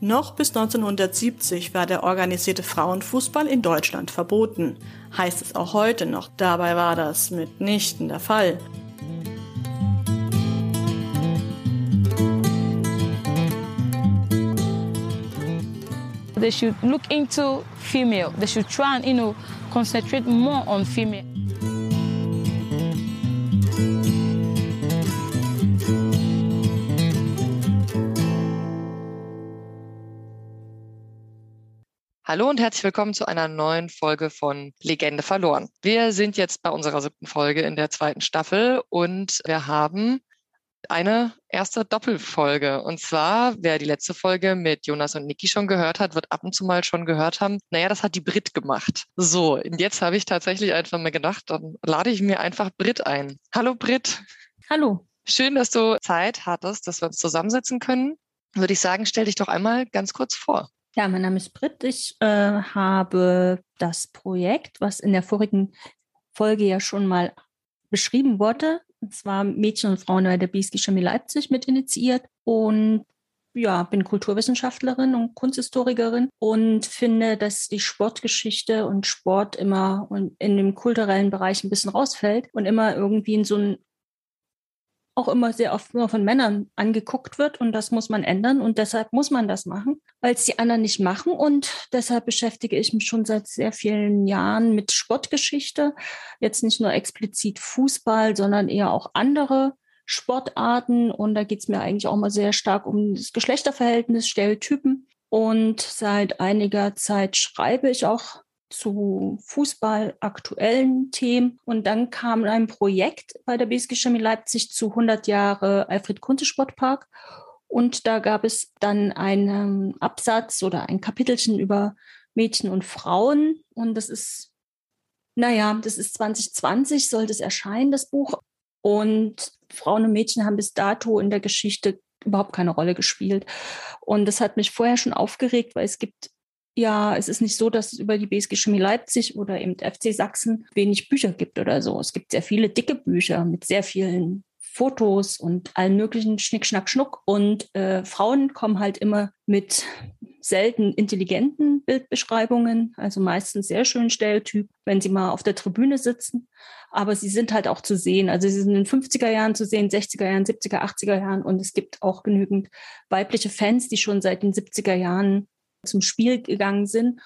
Noch bis 1970 war der organisierte Frauenfußball in Deutschland verboten. Heißt es auch heute noch, dabei war das mitnichten der Fall. They should look into female. They should try and, you know, concentrate more on female. Hallo und herzlich willkommen zu einer neuen Folge von Legende verloren. Wir sind jetzt bei unserer siebten Folge in der zweiten Staffel und wir haben eine erste Doppelfolge. Und zwar, wer die letzte Folge mit Jonas und Niki schon gehört hat, wird ab und zu mal schon gehört haben, naja, das hat die Brit gemacht. So, und jetzt habe ich tatsächlich einfach mal gedacht, dann lade ich mir einfach Brit ein. Hallo Brit. Hallo. Schön, dass du Zeit hattest, dass wir uns zusammensetzen können. Würde ich sagen, stell dich doch einmal ganz kurz vor. Ja, mein Name ist Brit. Ich äh, habe das Projekt, was in der vorigen Folge ja schon mal beschrieben wurde, und zwar Mädchen und Frauen bei der BSG Chemie Leipzig mit initiiert und ja, bin Kulturwissenschaftlerin und Kunsthistorikerin und finde, dass die Sportgeschichte und Sport immer in dem kulturellen Bereich ein bisschen rausfällt und immer irgendwie in so ein auch immer sehr oft nur von Männern angeguckt wird und das muss man ändern und deshalb muss man das machen, weil es die anderen nicht machen und deshalb beschäftige ich mich schon seit sehr vielen Jahren mit Sportgeschichte, jetzt nicht nur explizit Fußball, sondern eher auch andere Sportarten und da geht es mir eigentlich auch mal sehr stark um das Geschlechterverhältnis, Stereotypen. Und seit einiger Zeit schreibe ich auch zu Fußball aktuellen Themen. Und dann kam ein Projekt bei der BSG Chemie Leipzig zu 100 Jahre Alfred Kunze Sportpark. Und da gab es dann einen Absatz oder ein Kapitelchen über Mädchen und Frauen. Und das ist, naja, das ist 2020, sollte es erscheinen, das Buch. Und Frauen und Mädchen haben bis dato in der Geschichte überhaupt keine Rolle gespielt. Und das hat mich vorher schon aufgeregt, weil es gibt ja, es ist nicht so, dass es über die BSG Chemie Leipzig oder eben FC Sachsen wenig Bücher gibt oder so. Es gibt sehr viele dicke Bücher mit sehr vielen Fotos und allen möglichen Schnick, Schnack, Schnuck. Und äh, Frauen kommen halt immer mit selten intelligenten Bildbeschreibungen, also meistens sehr schön Stereotyp, wenn sie mal auf der Tribüne sitzen. Aber sie sind halt auch zu sehen. Also sie sind in den 50er Jahren zu sehen, 60er Jahren, 70er, 80er Jahren. Und es gibt auch genügend weibliche Fans, die schon seit den 70er Jahren zum Spiel gegangen sind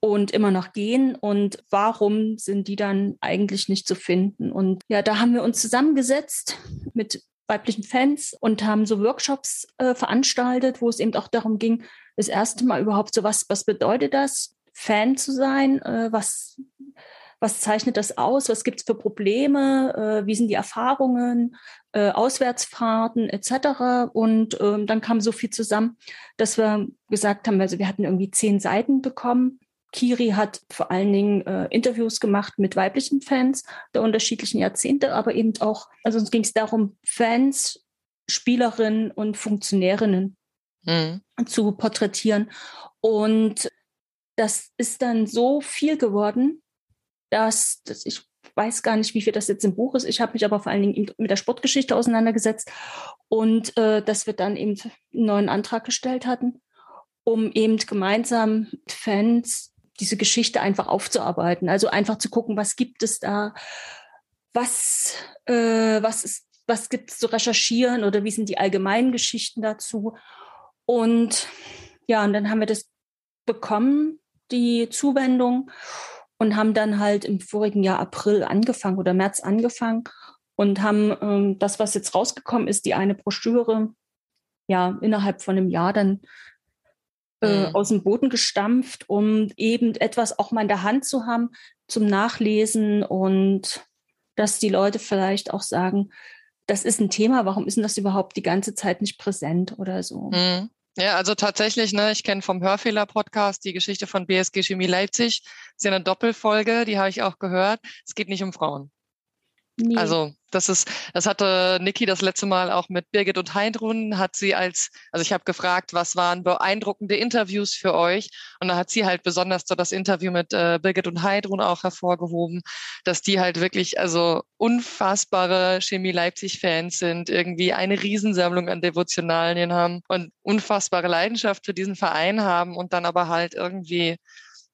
und immer noch gehen. Und warum sind die dann eigentlich nicht zu finden? Und ja, da haben wir uns zusammengesetzt mit weiblichen Fans und haben so Workshops äh, veranstaltet, wo es eben auch darum ging, das erste Mal überhaupt so was, was bedeutet das, Fan zu sein, äh, was was zeichnet das aus, was gibt es für Probleme, äh, wie sind die Erfahrungen, äh, Auswärtsfahrten etc. Und ähm, dann kam so viel zusammen, dass wir gesagt haben, also wir hatten irgendwie zehn Seiten bekommen. Kiri hat vor allen Dingen äh, Interviews gemacht mit weiblichen Fans der unterschiedlichen Jahrzehnte, aber eben auch, also uns ging es darum, Fans, Spielerinnen und Funktionärinnen mhm. zu porträtieren. Und das ist dann so viel geworden, dass, dass ich weiß gar nicht, wie viel das jetzt im Buch ist. Ich habe mich aber vor allen Dingen mit der Sportgeschichte auseinandergesetzt und äh, dass wir dann eben einen neuen Antrag gestellt hatten, um eben gemeinsam mit Fans diese Geschichte einfach aufzuarbeiten. Also einfach zu gucken, was gibt es da, was, äh, was was gibt es zu recherchieren oder wie sind die allgemeinen Geschichten dazu. Und ja, und dann haben wir das bekommen, die Zuwendung und haben dann halt im vorigen Jahr April angefangen oder März angefangen und haben ähm, das, was jetzt rausgekommen ist, die eine Broschüre, ja, innerhalb von einem Jahr dann äh, mhm. aus dem Boden gestampft, um eben etwas auch mal in der Hand zu haben zum Nachlesen und dass die Leute vielleicht auch sagen, das ist ein Thema, warum ist denn das überhaupt die ganze Zeit nicht präsent oder so? Mhm. Ja, also tatsächlich, ne, ich kenne vom Hörfehler-Podcast die Geschichte von BSG Chemie Leipzig. Das ist ja eine Doppelfolge, die habe ich auch gehört. Es geht nicht um Frauen. Nee. Also das ist, das hatte Niki das letzte Mal auch mit Birgit und Heidrun, hat sie als, also ich habe gefragt, was waren beeindruckende Interviews für euch? Und da hat sie halt besonders so das Interview mit äh, Birgit und Heidrun auch hervorgehoben, dass die halt wirklich also unfassbare Chemie Leipzig-Fans sind, irgendwie eine Riesensammlung an Devotionalien haben und unfassbare Leidenschaft für diesen Verein haben und dann aber halt irgendwie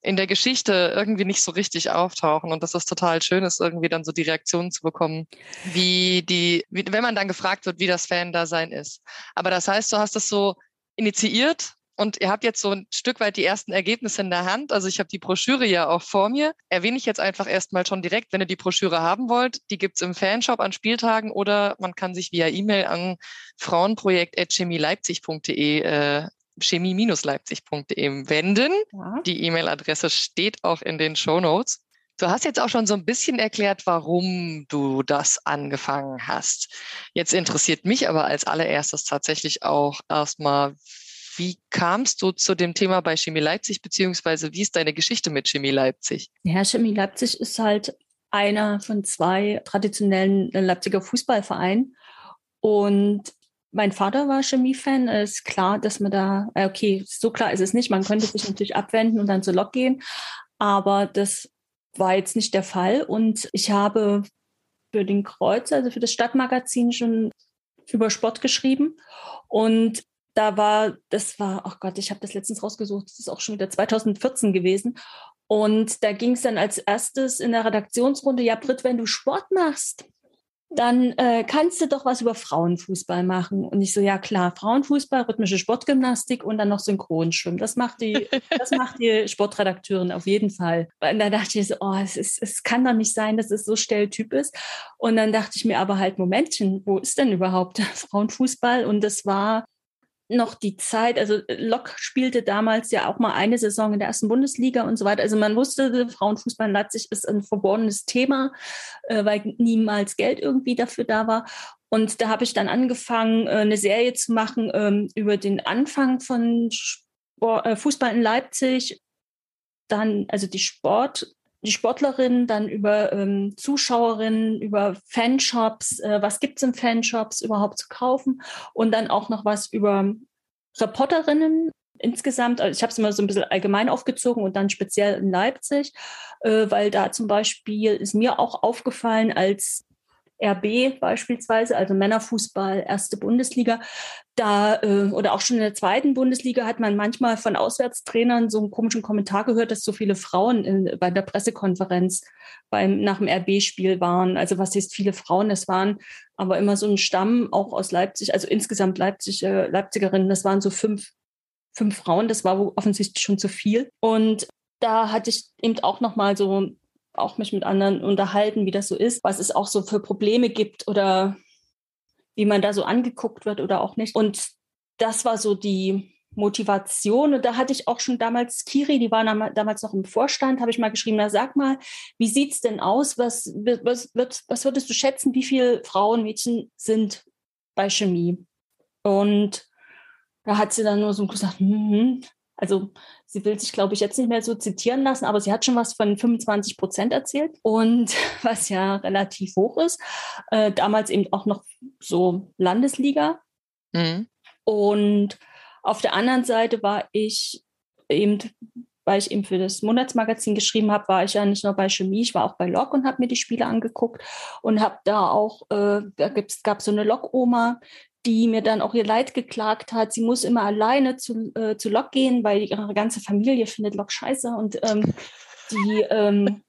in der Geschichte irgendwie nicht so richtig auftauchen und dass das total schön ist, irgendwie dann so die Reaktionen zu bekommen, wie die, wie, wenn man dann gefragt wird, wie das Fan-Dasein ist. Aber das heißt, du hast das so initiiert und ihr habt jetzt so ein Stück weit die ersten Ergebnisse in der Hand. Also ich habe die Broschüre ja auch vor mir. Erwähne ich jetzt einfach erstmal schon direkt, wenn ihr die Broschüre haben wollt. Die gibt's im Fanshop an Spieltagen oder man kann sich via E-Mail an frauenprojekt.chemieleipzig.de äh, chemie-leipzig.de wenden. Ja. Die E-Mail-Adresse steht auch in den Show Notes. Du hast jetzt auch schon so ein bisschen erklärt, warum du das angefangen hast. Jetzt interessiert mich aber als allererstes tatsächlich auch erstmal, wie kamst du zu dem Thema bei Chemie Leipzig, beziehungsweise wie ist deine Geschichte mit Chemie Leipzig? Ja, Chemie Leipzig ist halt einer von zwei traditionellen Leipziger Fußballvereinen. Und mein Vater war Chemiefan. Ist klar, dass man da, äh, okay, so klar ist es nicht. Man könnte sich natürlich abwenden und dann zur Lok gehen. Aber das war jetzt nicht der Fall. Und ich habe für den Kreuz, also für das Stadtmagazin, schon über Sport geschrieben. Und da war, das war, ach oh Gott, ich habe das letztens rausgesucht, das ist auch schon wieder 2014 gewesen. Und da ging es dann als erstes in der Redaktionsrunde, ja, Britt, wenn du Sport machst, dann äh, kannst du doch was über Frauenfußball machen. Und ich so, ja klar, Frauenfußball, rhythmische Sportgymnastik und dann noch Synchronschwimmen. Das macht die, das macht die Sportredakteurin auf jeden Fall. Und da dachte ich so, oh, es, ist, es kann doch nicht sein, dass es so Stelltyp ist. Und dann dachte ich mir aber halt, Momentchen, wo ist denn überhaupt Frauenfußball? Und das war noch die Zeit, also äh, Lok spielte damals ja auch mal eine Saison in der ersten Bundesliga und so weiter. Also man wusste, Frauenfußball in Leipzig ist ein verborgenes Thema, äh, weil niemals Geld irgendwie dafür da war. Und da habe ich dann angefangen, äh, eine Serie zu machen ähm, über den Anfang von Fußball in Leipzig. Dann, also die Sport, die Sportlerinnen, dann über ähm, Zuschauerinnen, über Fanshops, äh, was gibt's in Fanshops überhaupt zu kaufen und dann auch noch was über Reporterinnen insgesamt. Also ich habe es immer so ein bisschen allgemein aufgezogen und dann speziell in Leipzig, äh, weil da zum Beispiel ist mir auch aufgefallen, als RB beispielsweise, also Männerfußball, erste Bundesliga, da äh, oder auch schon in der zweiten Bundesliga hat man manchmal von Auswärtstrainern so einen komischen Kommentar gehört, dass so viele Frauen in, bei der Pressekonferenz beim nach dem RB-Spiel waren. Also was heißt viele Frauen? Es waren aber immer so ein Stamm auch aus Leipzig, also insgesamt Leipzig, äh, Leipzigerinnen. Das waren so fünf fünf Frauen. Das war offensichtlich schon zu viel. Und da hatte ich eben auch noch mal so auch mich mit anderen unterhalten, wie das so ist, was es auch so für Probleme gibt oder wie man da so angeguckt wird oder auch nicht. Und das war so die Motivation. Und da hatte ich auch schon damals Kiri, die war damals noch im Vorstand, habe ich mal geschrieben, na sag mal, wie sieht's denn aus? Was, was, was, was würdest du schätzen, wie viele Frauen, Mädchen sind bei Chemie? Und da hat sie dann nur so gesagt, hm, hm, also sie will sich, glaube ich, jetzt nicht mehr so zitieren lassen, aber sie hat schon was von 25 Prozent erzählt und was ja relativ hoch ist. Äh, damals eben auch noch so Landesliga. Mhm. Und auf der anderen Seite war ich eben, weil ich eben für das Monatsmagazin geschrieben habe, war ich ja nicht nur bei Chemie, ich war auch bei Lok und habe mir die Spiele angeguckt und habe da auch, äh, da gab es so eine Lok-Oma, die mir dann auch ihr Leid geklagt hat. Sie muss immer alleine zu, äh, zu Lok gehen, weil ihre ganze Familie findet Lok scheiße. Und ähm, die, ähm,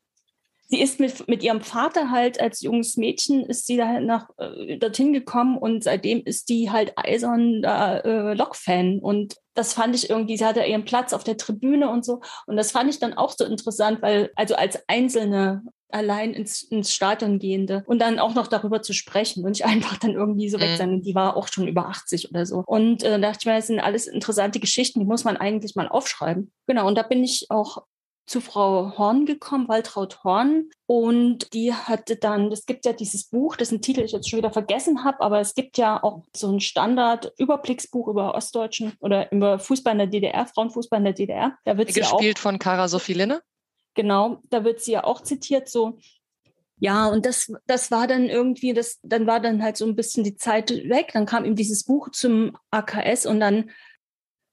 sie ist mit, mit ihrem Vater halt als junges Mädchen, ist sie da nach, äh, dorthin gekommen und seitdem ist die halt eisern äh, Lok-Fan. Und das fand ich irgendwie, sie hatte ihren Platz auf der Tribüne und so. Und das fand ich dann auch so interessant, weil also als einzelne allein ins, ins Stadion gehende und dann auch noch darüber zu sprechen und nicht einfach dann irgendwie so mhm. weg sein. Die war auch schon über 80 oder so. Und äh, dachte ich mir, das sind alles interessante Geschichten, die muss man eigentlich mal aufschreiben. Genau, und da bin ich auch zu Frau Horn gekommen, Waltraud Horn. Und die hatte dann, es gibt ja dieses Buch, dessen Titel ich jetzt schon wieder vergessen habe, aber es gibt ja auch so ein Standard-Überblicksbuch über Ostdeutschen oder über Fußball in der DDR, Frauenfußball in der DDR. Da wird Gespielt auch, von Kara Sophie Linne? Genau, da wird sie ja auch zitiert, so Ja, und das, das war dann irgendwie, das, dann war dann halt so ein bisschen die Zeit weg. Dann kam eben dieses Buch zum AKS und dann,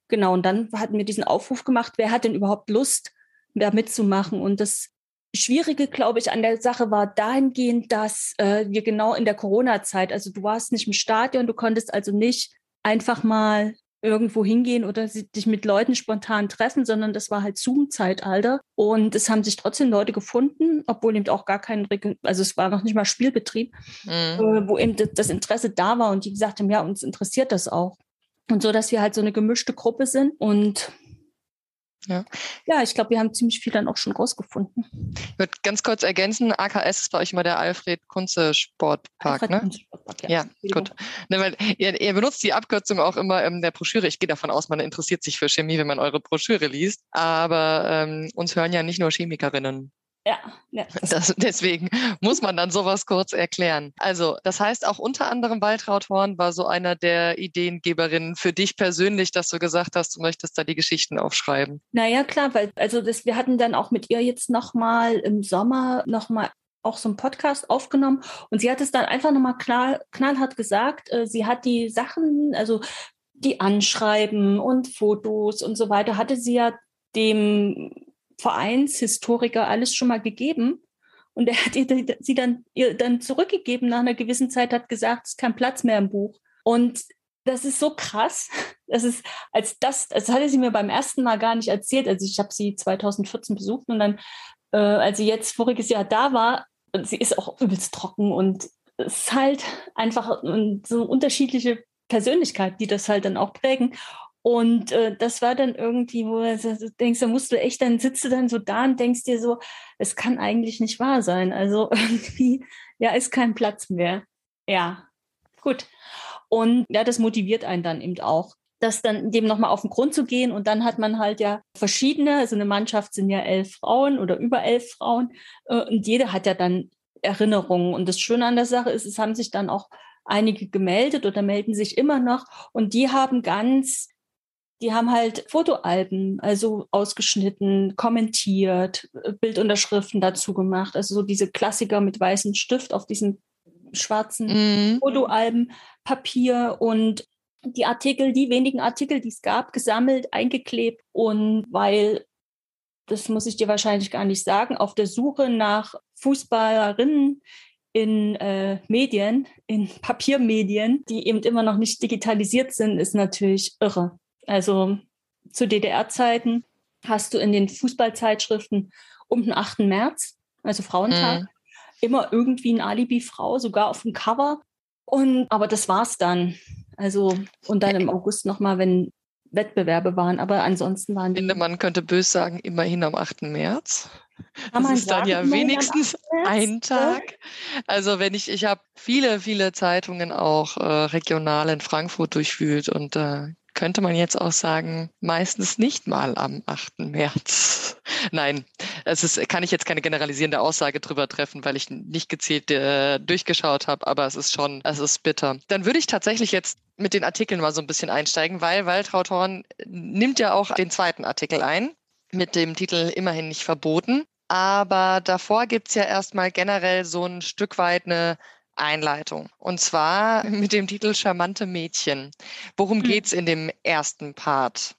genau, und dann hatten wir diesen Aufruf gemacht, wer hat denn überhaupt Lust, da mitzumachen? Und das Schwierige, glaube ich, an der Sache war dahingehend, dass äh, wir genau in der Corona-Zeit, also du warst nicht im Stadion, du konntest also nicht einfach mal irgendwo hingehen oder dich mit Leuten spontan treffen, sondern das war halt Zoom-Zeitalter. Und es haben sich trotzdem Leute gefunden, obwohl eben auch gar kein, also es war noch nicht mal Spielbetrieb, mhm. äh, wo eben das Interesse da war und die gesagt haben, ja, uns interessiert das auch. Und so, dass wir halt so eine gemischte Gruppe sind und ja, ja ich glaube, wir haben ziemlich viel dann auch schon rausgefunden. Ich würde ganz kurz ergänzen, AKS ist bei euch immer der Alfred Kunze Sportpark, Alfred ne? Kunze Sportpark, ja. ja gut. Ne, weil ihr, ihr, benutzt die Abkürzung auch immer in der Broschüre. Ich gehe davon aus, man interessiert sich für Chemie, wenn man eure Broschüre liest. Aber ähm, uns hören ja nicht nur Chemikerinnen ja, ja. Das, deswegen muss man dann sowas kurz erklären. Also, das heißt auch unter anderem Waltraud Horn war so einer der Ideengeberinnen für dich persönlich, dass du gesagt hast, du möchtest da die Geschichten aufschreiben. Naja, klar, weil also das, wir hatten dann auch mit ihr jetzt nochmal im Sommer nochmal auch so einen Podcast aufgenommen und sie hat es dann einfach nochmal knall, knallhart gesagt. Äh, sie hat die Sachen, also die Anschreiben und Fotos und so weiter, hatte sie ja dem Vereinshistoriker alles schon mal gegeben. Und er hat ihr, sie dann, ihr dann zurückgegeben nach einer gewissen Zeit, hat gesagt, es ist kein Platz mehr im Buch. Und das ist so krass. Das ist, als das, das hatte sie mir beim ersten Mal gar nicht erzählt. Also ich habe sie 2014 besucht und dann, äh, als sie jetzt voriges Jahr da war, sie ist auch übelst trocken und es ist halt einfach so unterschiedliche Persönlichkeit, die das halt dann auch prägen. Und äh, das war dann irgendwie, wo du denkst, da musst du echt, dann sitzt du dann so da und denkst dir so, es kann eigentlich nicht wahr sein. Also irgendwie, ja, ist kein Platz mehr. Ja, gut. Und ja, das motiviert einen dann eben auch, das dann dem nochmal auf den Grund zu gehen. Und dann hat man halt ja verschiedene, also eine Mannschaft sind ja elf Frauen oder über elf Frauen. Äh, und jede hat ja dann Erinnerungen. Und das Schöne an der Sache ist, es haben sich dann auch einige gemeldet oder melden sich immer noch. Und die haben ganz die haben halt Fotoalben, also ausgeschnitten, kommentiert, äh, Bildunterschriften dazu gemacht. Also so diese Klassiker mit weißem Stift auf diesen schwarzen mhm. Fotoalben, Papier und die Artikel, die wenigen Artikel, die es gab, gesammelt, eingeklebt. Und weil, das muss ich dir wahrscheinlich gar nicht sagen, auf der Suche nach Fußballerinnen in äh, Medien, in Papiermedien, die eben immer noch nicht digitalisiert sind, ist natürlich irre. Also zu DDR-Zeiten hast du in den Fußballzeitschriften um den 8. März, also Frauentag, mhm. immer irgendwie eine Alibi-Frau, sogar auf dem Cover. Und, aber das war's dann. Also, und dann im August nochmal, wenn Wettbewerbe waren. Aber ansonsten waren die. Ich finde, man könnte böse sagen, immerhin am 8. März. Kann das ist dann ja wenigstens ein Tag. Also wenn ich, ich habe viele, viele Zeitungen auch äh, regional in Frankfurt durchwühlt und äh, könnte man jetzt auch sagen, meistens nicht mal am 8. März. Nein, es ist, kann ich jetzt keine generalisierende Aussage drüber treffen, weil ich nicht gezielt äh, durchgeschaut habe, aber es ist schon, es ist bitter. Dann würde ich tatsächlich jetzt mit den Artikeln mal so ein bisschen einsteigen, weil Waltraud Horn nimmt ja auch den zweiten Artikel ein mit dem Titel Immerhin nicht verboten. Aber davor gibt es ja erstmal generell so ein Stück weit eine Einleitung. Und zwar mit dem Titel Charmante Mädchen. Worum hm. es in dem ersten Part?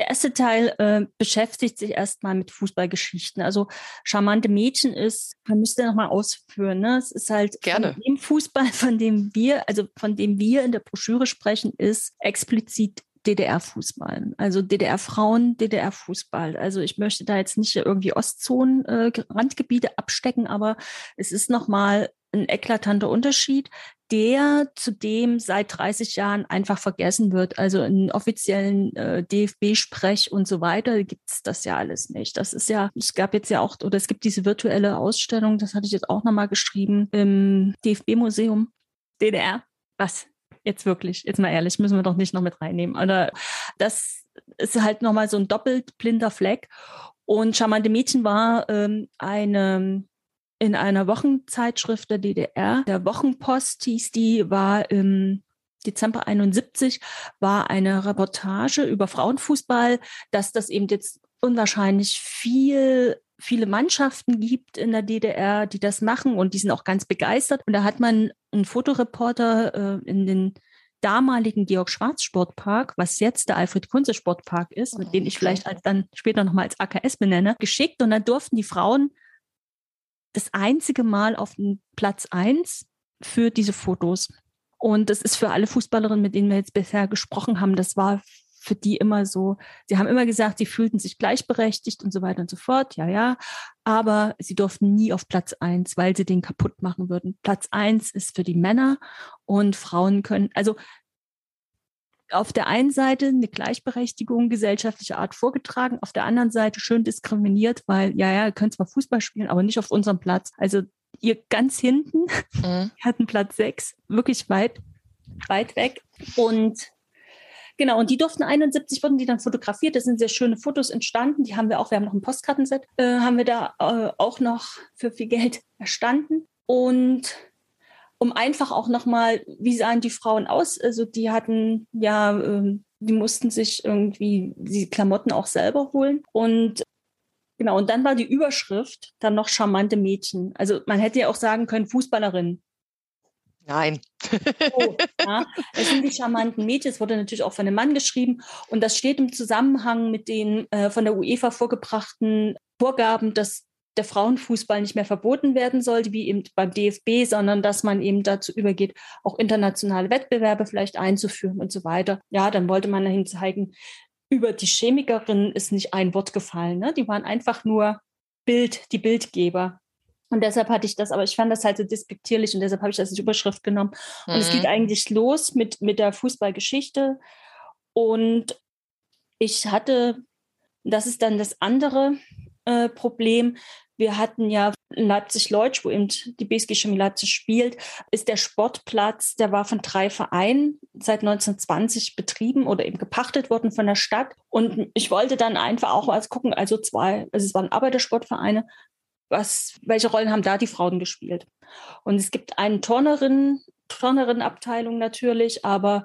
Der erste Teil äh, beschäftigt sich erstmal mit Fußballgeschichten. Also charmante Mädchen ist, man müsste nochmal ausführen, ne? Es ist halt Gerne. von dem Fußball, von dem wir, also von dem wir in der Broschüre sprechen, ist explizit DDR-Fußball. Also DDR-Frauen, DDR-Fußball. Also ich möchte da jetzt nicht irgendwie Ostzonen, äh, Randgebiete abstecken, aber es ist nochmal ein eklatanter Unterschied, der zudem seit 30 Jahren einfach vergessen wird. Also in offiziellen äh, DFB-Sprech und so weiter gibt es das ja alles nicht. Das ist ja, es gab jetzt ja auch, oder es gibt diese virtuelle Ausstellung, das hatte ich jetzt auch nochmal geschrieben, im DFB-Museum DDR. Was? Jetzt wirklich, jetzt mal ehrlich, müssen wir doch nicht noch mit reinnehmen. Oder das ist halt nochmal so ein doppelt blinder Fleck. Und Charmante Mädchen war ähm, eine in einer Wochenzeitschrift der DDR, der Wochenpost hieß die, war im Dezember 71 war eine Reportage über Frauenfußball, dass das eben jetzt unwahrscheinlich viel viele Mannschaften gibt in der DDR, die das machen und die sind auch ganz begeistert. Und da hat man einen Fotoreporter äh, in den damaligen Georg Schwarz Sportpark, was jetzt der Alfred Kunze Sportpark ist, mit dem ich vielleicht als dann später nochmal als AKS benenne, geschickt. Und dann durften die Frauen das einzige Mal auf den Platz eins für diese Fotos. Und das ist für alle Fußballerinnen, mit denen wir jetzt bisher gesprochen haben, das war für die immer so, sie haben immer gesagt, sie fühlten sich gleichberechtigt und so weiter und so fort, ja, ja, aber sie durften nie auf Platz eins, weil sie den kaputt machen würden. Platz eins ist für die Männer und Frauen können, also auf der einen Seite eine Gleichberechtigung gesellschaftlicher Art vorgetragen, auf der anderen Seite schön diskriminiert, weil, ja, ja, ihr könnt zwar Fußball spielen, aber nicht auf unserem Platz. Also ihr ganz hinten mhm. hatten Platz sechs, wirklich weit, weit weg. Und Genau, und die durften 71, wurden die dann fotografiert. Das sind sehr schöne Fotos entstanden. Die haben wir auch, wir haben noch ein Postkartenset, äh, haben wir da äh, auch noch für viel Geld erstanden. Und um einfach auch nochmal, wie sahen die Frauen aus? Also die hatten ja, äh, die mussten sich irgendwie die Klamotten auch selber holen. Und genau, und dann war die Überschrift dann noch charmante Mädchen. Also man hätte ja auch sagen können, Fußballerin. Nein. Oh, ja, das sind die charmanten Mädchen. Es wurde natürlich auch von einem Mann geschrieben. Und das steht im Zusammenhang mit den äh, von der UEFA vorgebrachten Vorgaben, dass der Frauenfußball nicht mehr verboten werden sollte, wie eben beim DFB, sondern dass man eben dazu übergeht, auch internationale Wettbewerbe vielleicht einzuführen und so weiter. Ja, dann wollte man dahin zeigen, über die Chemikerin ist nicht ein Wort gefallen. Ne? Die waren einfach nur Bild, die Bildgeber. Und deshalb hatte ich das, aber ich fand das halt so despektierlich und deshalb habe ich das als Überschrift genommen. Und mhm. es geht mhm. eigentlich los mit, mit der Fußballgeschichte. Und ich hatte, das ist dann das andere äh, Problem. Wir hatten ja in Leipzig-Leutsch, wo eben die BSG Chemie Leipzig spielt, ist der Sportplatz, der war von drei Vereinen seit 1920 betrieben oder eben gepachtet worden von der Stadt. Und ich wollte dann einfach auch mal gucken, also zwei, also es waren Arbeitersportvereine, was, welche Rollen haben da die Frauen gespielt? Und es gibt eine Turnerin, Turnerinnenabteilung natürlich, aber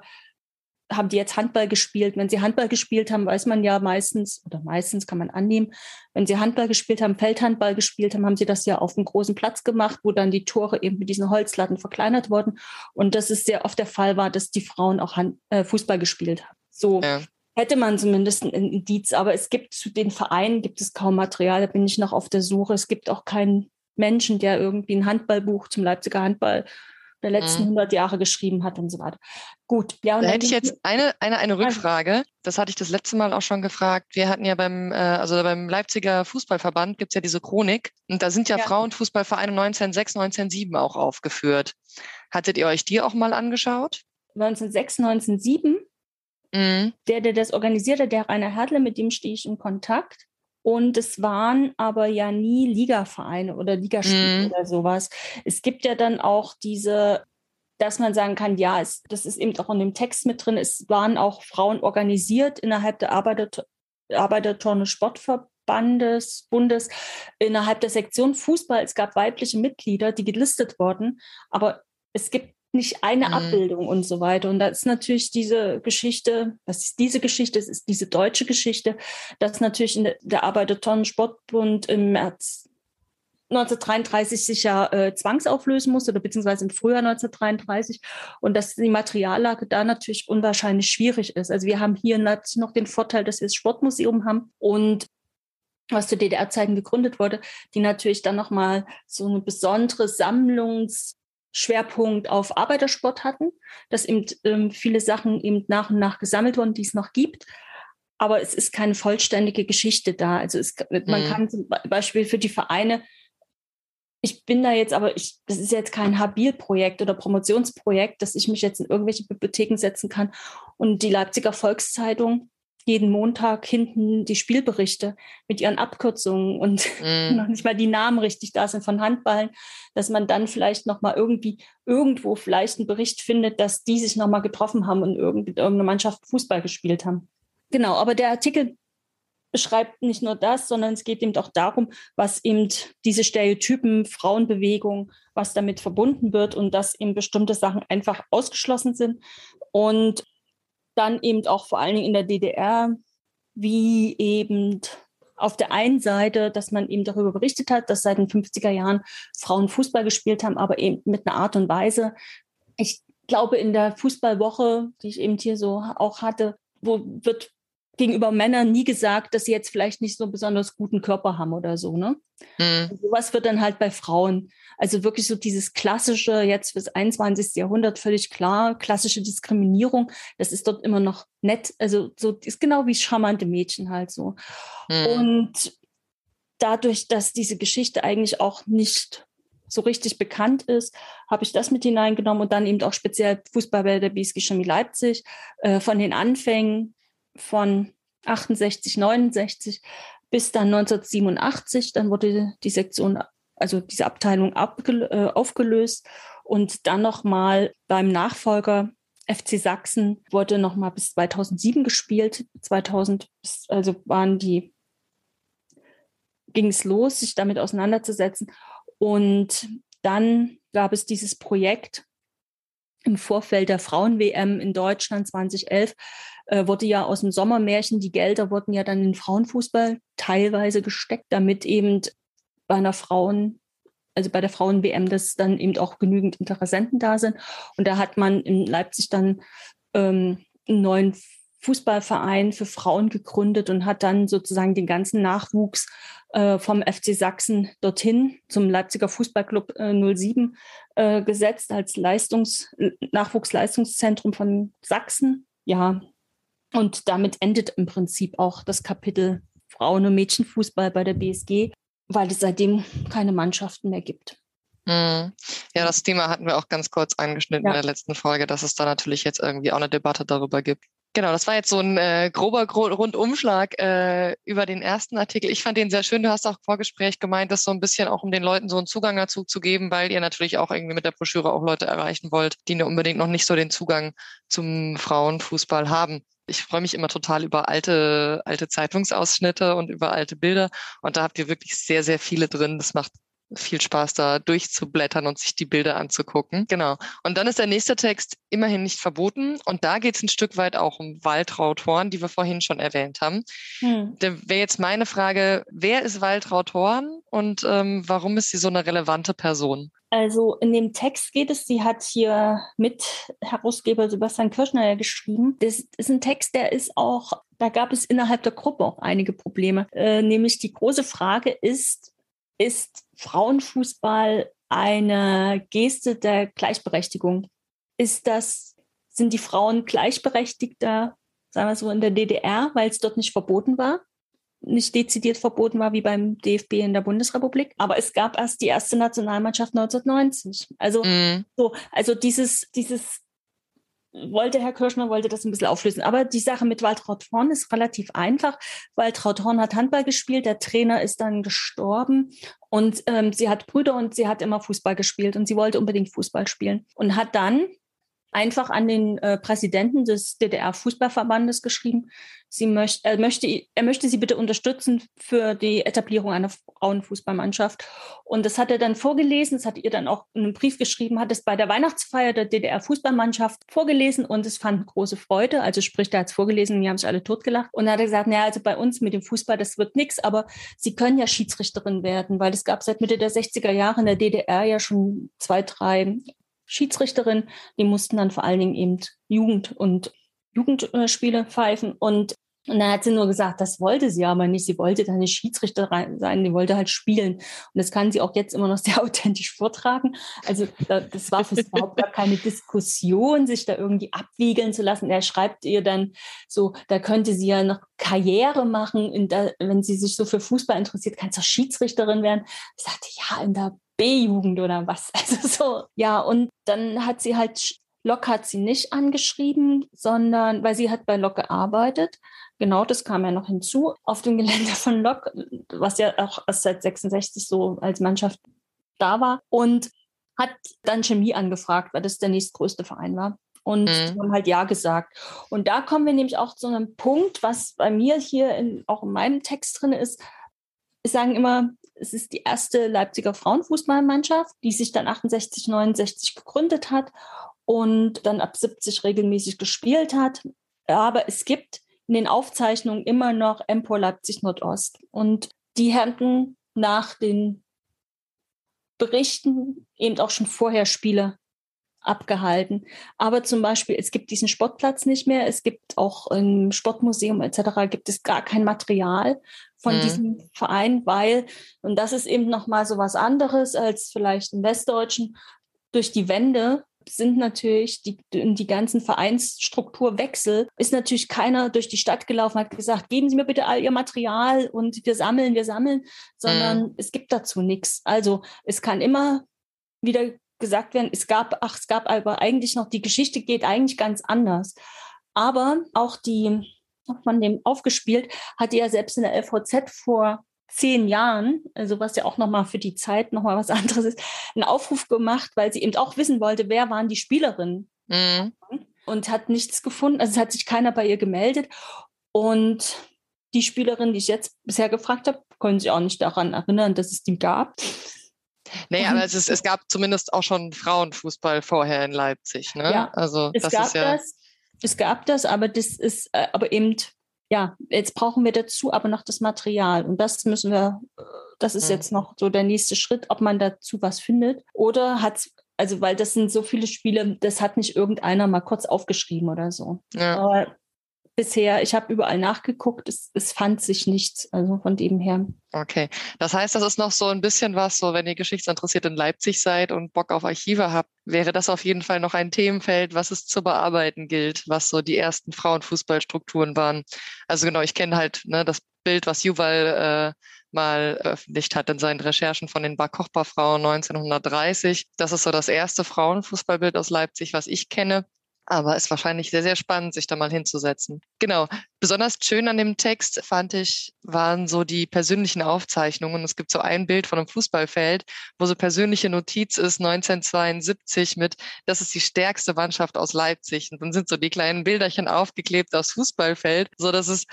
haben die jetzt Handball gespielt? Wenn sie Handball gespielt haben, weiß man ja meistens, oder meistens kann man annehmen, wenn sie Handball gespielt haben, Feldhandball gespielt haben, haben sie das ja auf einem großen Platz gemacht, wo dann die Tore eben mit diesen Holzlatten verkleinert wurden. Und das ist sehr oft der Fall war, dass die Frauen auch Hand, äh, Fußball gespielt haben. So. Ja hätte man zumindest ein Indiz. Aber es gibt zu den Vereinen gibt es kaum Material. Da bin ich noch auf der Suche. Es gibt auch keinen Menschen, der irgendwie ein Handballbuch zum Leipziger Handball der letzten mhm. 100 Jahre geschrieben hat und so weiter. Gut. Ja, und da hätte ich jetzt eine, eine, eine Rückfrage. Das hatte ich das letzte Mal auch schon gefragt. Wir hatten ja beim, äh, also beim Leipziger Fußballverband gibt es ja diese Chronik und da sind ja, ja. Frauenfußballvereine 1906, 1907 auch aufgeführt. Hattet ihr euch die auch mal angeschaut? 1906, 1907 Mhm. Der, der das organisierte, der Rainer Hertle, mit dem stehe ich in Kontakt. Und es waren aber ja nie Ligavereine oder Ligaspiele mhm. oder sowas. Es gibt ja dann auch diese, dass man sagen kann, ja, es, das ist eben auch in dem Text mit drin, es waren auch Frauen organisiert innerhalb der Arbeiter, Arbeiterturne Sportverbandes, Bundes, innerhalb der Sektion Fußball. Es gab weibliche Mitglieder, die gelistet wurden, aber es gibt nicht eine mhm. Abbildung und so weiter. Und da ist natürlich diese Geschichte, was ist diese Geschichte? Es ist diese deutsche Geschichte, dass natürlich in der Arbeitertonnen-Sportbund im März 1933 sich ja äh, zwangsauflösen musste oder beziehungsweise im Frühjahr 1933 und dass die Materiallage da natürlich unwahrscheinlich schwierig ist. Also wir haben hier in Leipzig noch den Vorteil, dass wir das Sportmuseum haben und was zu DDR-Zeiten gegründet wurde, die natürlich dann nochmal so eine besondere Sammlungs- Schwerpunkt auf Arbeitersport hatten, dass eben ähm, viele Sachen eben nach und nach gesammelt wurden, die es noch gibt. Aber es ist keine vollständige Geschichte da. Also es, man mhm. kann zum Beispiel für die Vereine, ich bin da jetzt aber, ich, das ist jetzt kein Habil-Projekt oder Promotionsprojekt, dass ich mich jetzt in irgendwelche Bibliotheken setzen kann und die Leipziger Volkszeitung jeden Montag hinten die Spielberichte mit ihren Abkürzungen und mm. noch nicht mal die Namen richtig da sind von Handballen, dass man dann vielleicht noch mal irgendwie irgendwo vielleicht einen Bericht findet, dass die sich noch mal getroffen haben und irgendeine Mannschaft Fußball gespielt haben. Genau, aber der Artikel beschreibt nicht nur das, sondern es geht eben auch darum, was eben diese Stereotypen, Frauenbewegung, was damit verbunden wird und dass eben bestimmte Sachen einfach ausgeschlossen sind. Und dann eben auch vor allen Dingen in der DDR, wie eben auf der einen Seite, dass man eben darüber berichtet hat, dass seit den 50er Jahren Frauen Fußball gespielt haben, aber eben mit einer Art und Weise. Ich glaube, in der Fußballwoche, die ich eben hier so auch hatte, wo wird gegenüber Männern nie gesagt, dass sie jetzt vielleicht nicht so einen besonders guten Körper haben oder so. Ne? Mhm. Sowas wird dann halt bei Frauen. Also wirklich so dieses klassische, jetzt fürs 21. Jahrhundert völlig klar, klassische Diskriminierung, das ist dort immer noch nett. Also so ist genau wie charmante Mädchen halt so. Mhm. Und dadurch, dass diese Geschichte eigentlich auch nicht so richtig bekannt ist, habe ich das mit hineingenommen und dann eben auch speziell Fußball bei der BSG Chemie Leipzig äh, von den Anfängen von 68, 69 bis dann 1987. Dann wurde die Sektion, also diese Abteilung äh, aufgelöst und dann nochmal beim Nachfolger FC Sachsen wurde nochmal bis 2007 gespielt. 2000, also waren die, ging es los, sich damit auseinanderzusetzen. Und dann gab es dieses Projekt im Vorfeld der Frauen-WM in Deutschland 2011 äh, wurde ja aus dem Sommermärchen, die Gelder wurden ja dann in Frauenfußball teilweise gesteckt, damit eben bei einer Frauen, also bei der Frauen-WM, dass dann eben auch genügend Interessenten da sind. Und da hat man in Leipzig dann ähm, einen neuen Fußballverein für Frauen gegründet und hat dann sozusagen den ganzen Nachwuchs äh, vom FC Sachsen dorthin zum Leipziger Fußballclub äh, 07 äh, gesetzt als Leistungs Nachwuchsleistungszentrum von Sachsen. Ja, und damit endet im Prinzip auch das Kapitel Frauen- und Mädchenfußball bei der BSG, weil es seitdem keine Mannschaften mehr gibt. Mhm. Ja, das Thema hatten wir auch ganz kurz angeschnitten ja. in der letzten Folge, dass es da natürlich jetzt irgendwie auch eine Debatte darüber gibt. Genau, das war jetzt so ein äh, grober Gro Rundumschlag äh, über den ersten Artikel. Ich fand den sehr schön. Du hast auch Vorgespräch gemeint, das so ein bisschen auch um den Leuten so einen Zugang dazu zu geben, weil ihr natürlich auch irgendwie mit der Broschüre auch Leute erreichen wollt, die unbedingt noch nicht so den Zugang zum Frauenfußball haben. Ich freue mich immer total über alte, alte Zeitungsausschnitte und über alte Bilder. Und da habt ihr wirklich sehr, sehr viele drin. Das macht viel Spaß, da durchzublättern und sich die Bilder anzugucken. Genau. Und dann ist der nächste Text immerhin nicht verboten. Und da geht es ein Stück weit auch um Waltraud Horn, die wir vorhin schon erwähnt haben. Hm. Da wäre jetzt meine Frage, wer ist Waltraud Horn und ähm, warum ist sie so eine relevante Person? Also in dem Text geht es, sie hat hier mit Herausgeber Sebastian Kirschner geschrieben. Das ist ein Text, der ist auch, da gab es innerhalb der Gruppe auch einige Probleme. Äh, nämlich die große Frage ist, ist Frauenfußball eine Geste der Gleichberechtigung? Ist das, sind die Frauen gleichberechtigter, sagen wir so, in der DDR, weil es dort nicht verboten war? Nicht dezidiert verboten war wie beim DFB in der Bundesrepublik. Aber es gab erst die erste Nationalmannschaft 1990. Also, mm. so, also dieses, dieses wollte Herr Kirschner wollte das ein bisschen auflösen. Aber die Sache mit Waltraud Horn ist relativ einfach. Waltraud Horn hat Handball gespielt, der Trainer ist dann gestorben und ähm, sie hat Brüder und sie hat immer Fußball gespielt und sie wollte unbedingt Fußball spielen und hat dann einfach an den äh, Präsidenten des DDR-Fußballverbandes geschrieben, sie möcht, er, möchte, er möchte sie bitte unterstützen für die Etablierung einer Frauenfußballmannschaft. Und das hat er dann vorgelesen, das hat ihr dann auch in einem Brief geschrieben, hat es bei der Weihnachtsfeier der DDR-Fußballmannschaft vorgelesen und es fand große Freude. Also sprich, er hat es vorgelesen die haben sich alle totgelacht. Und dann hat er gesagt, naja, also bei uns mit dem Fußball, das wird nichts, aber Sie können ja Schiedsrichterin werden, weil es gab seit Mitte der 60er Jahre in der DDR ja schon zwei, drei Schiedsrichterin. Die mussten dann vor allen Dingen eben Jugend und Jugendspiele pfeifen. Und, und dann hat sie nur gesagt, das wollte sie aber nicht. Sie wollte dann nicht Schiedsrichterin sein, sie wollte halt spielen. Und das kann sie auch jetzt immer noch sehr authentisch vortragen. Also das war für sie überhaupt gar keine Diskussion, sich da irgendwie abwiegeln zu lassen. Er schreibt ihr dann so, da könnte sie ja noch Karriere machen, der, wenn sie sich so für Fußball interessiert, kann sie auch Schiedsrichterin werden. Ich sagte, ja, in der B-Jugend oder was. Also so, ja, und dann hat sie halt, Lok hat sie nicht angeschrieben, sondern, weil sie hat bei Lok gearbeitet. Genau, das kam ja noch hinzu. Auf dem Gelände von Lok, was ja auch erst seit 66 so als Mannschaft da war. Und hat dann Chemie angefragt, weil das der nächstgrößte Verein war. Und mhm. haben halt Ja gesagt. Und da kommen wir nämlich auch zu einem Punkt, was bei mir hier in, auch in meinem Text drin ist. Wir sagen immer, es ist die erste Leipziger Frauenfußballmannschaft, die sich dann 68, 69 gegründet hat und dann ab 70 regelmäßig gespielt hat. Aber es gibt in den Aufzeichnungen immer noch Empor Leipzig Nordost. Und die hatten nach den Berichten eben auch schon vorher Spiele abgehalten. Aber zum Beispiel, es gibt diesen Sportplatz nicht mehr. Es gibt auch im Sportmuseum etc. gibt es gar kein Material von mhm. diesem Verein, weil, und das ist eben nochmal so was anderes als vielleicht im Westdeutschen, durch die Wende sind natürlich die, die ganzen Vereinsstrukturwechsel, ist natürlich keiner durch die Stadt gelaufen, hat gesagt, geben Sie mir bitte all Ihr Material und wir sammeln, wir sammeln, sondern mhm. es gibt dazu nichts. Also es kann immer wieder gesagt werden, es gab, ach, es gab aber eigentlich noch, die Geschichte geht eigentlich ganz anders. Aber auch die, von dem aufgespielt, hatte ja selbst in der LVZ vor zehn Jahren, also was ja auch nochmal für die Zeit nochmal was anderes ist, einen Aufruf gemacht, weil sie eben auch wissen wollte, wer waren die Spielerinnen. Mhm. Und hat nichts gefunden, also es hat sich keiner bei ihr gemeldet. Und die Spielerin, die ich jetzt bisher gefragt habe, können sich auch nicht daran erinnern, dass es die gab. Nee, aber es, ist, es gab zumindest auch schon Frauenfußball vorher in Leipzig. Ne? Ja, also es das gab ist ja das. Es gab das, aber das ist äh, aber eben ja, jetzt brauchen wir dazu aber noch das Material. Und das müssen wir, das ist jetzt noch so der nächste Schritt, ob man dazu was findet. Oder hat also weil das sind so viele Spiele, das hat nicht irgendeiner mal kurz aufgeschrieben oder so. Ja. Aber bisher, ich habe überall nachgeguckt, es, es fand sich nichts, also von dem her. Okay, das heißt, das ist noch so ein bisschen was, so wenn ihr geschichtsinteressiert in Leipzig seid und Bock auf Archive habt, wäre das auf jeden Fall noch ein Themenfeld, was es zu bearbeiten gilt, was so die ersten Frauenfußballstrukturen waren. Also genau, ich kenne halt ne, das Bild, was Juval äh, mal veröffentlicht hat in seinen Recherchen von den Bar Kochbar Frauen 1930. Das ist so das erste Frauenfußballbild aus Leipzig, was ich kenne. Aber ist wahrscheinlich sehr, sehr spannend, sich da mal hinzusetzen. Genau. Besonders schön an dem Text fand ich, waren so die persönlichen Aufzeichnungen. Es gibt so ein Bild von einem Fußballfeld, wo so persönliche Notiz ist, 1972 mit, das ist die stärkste Mannschaft aus Leipzig. Und dann sind so die kleinen Bilderchen aufgeklebt aufs Fußballfeld, so dass es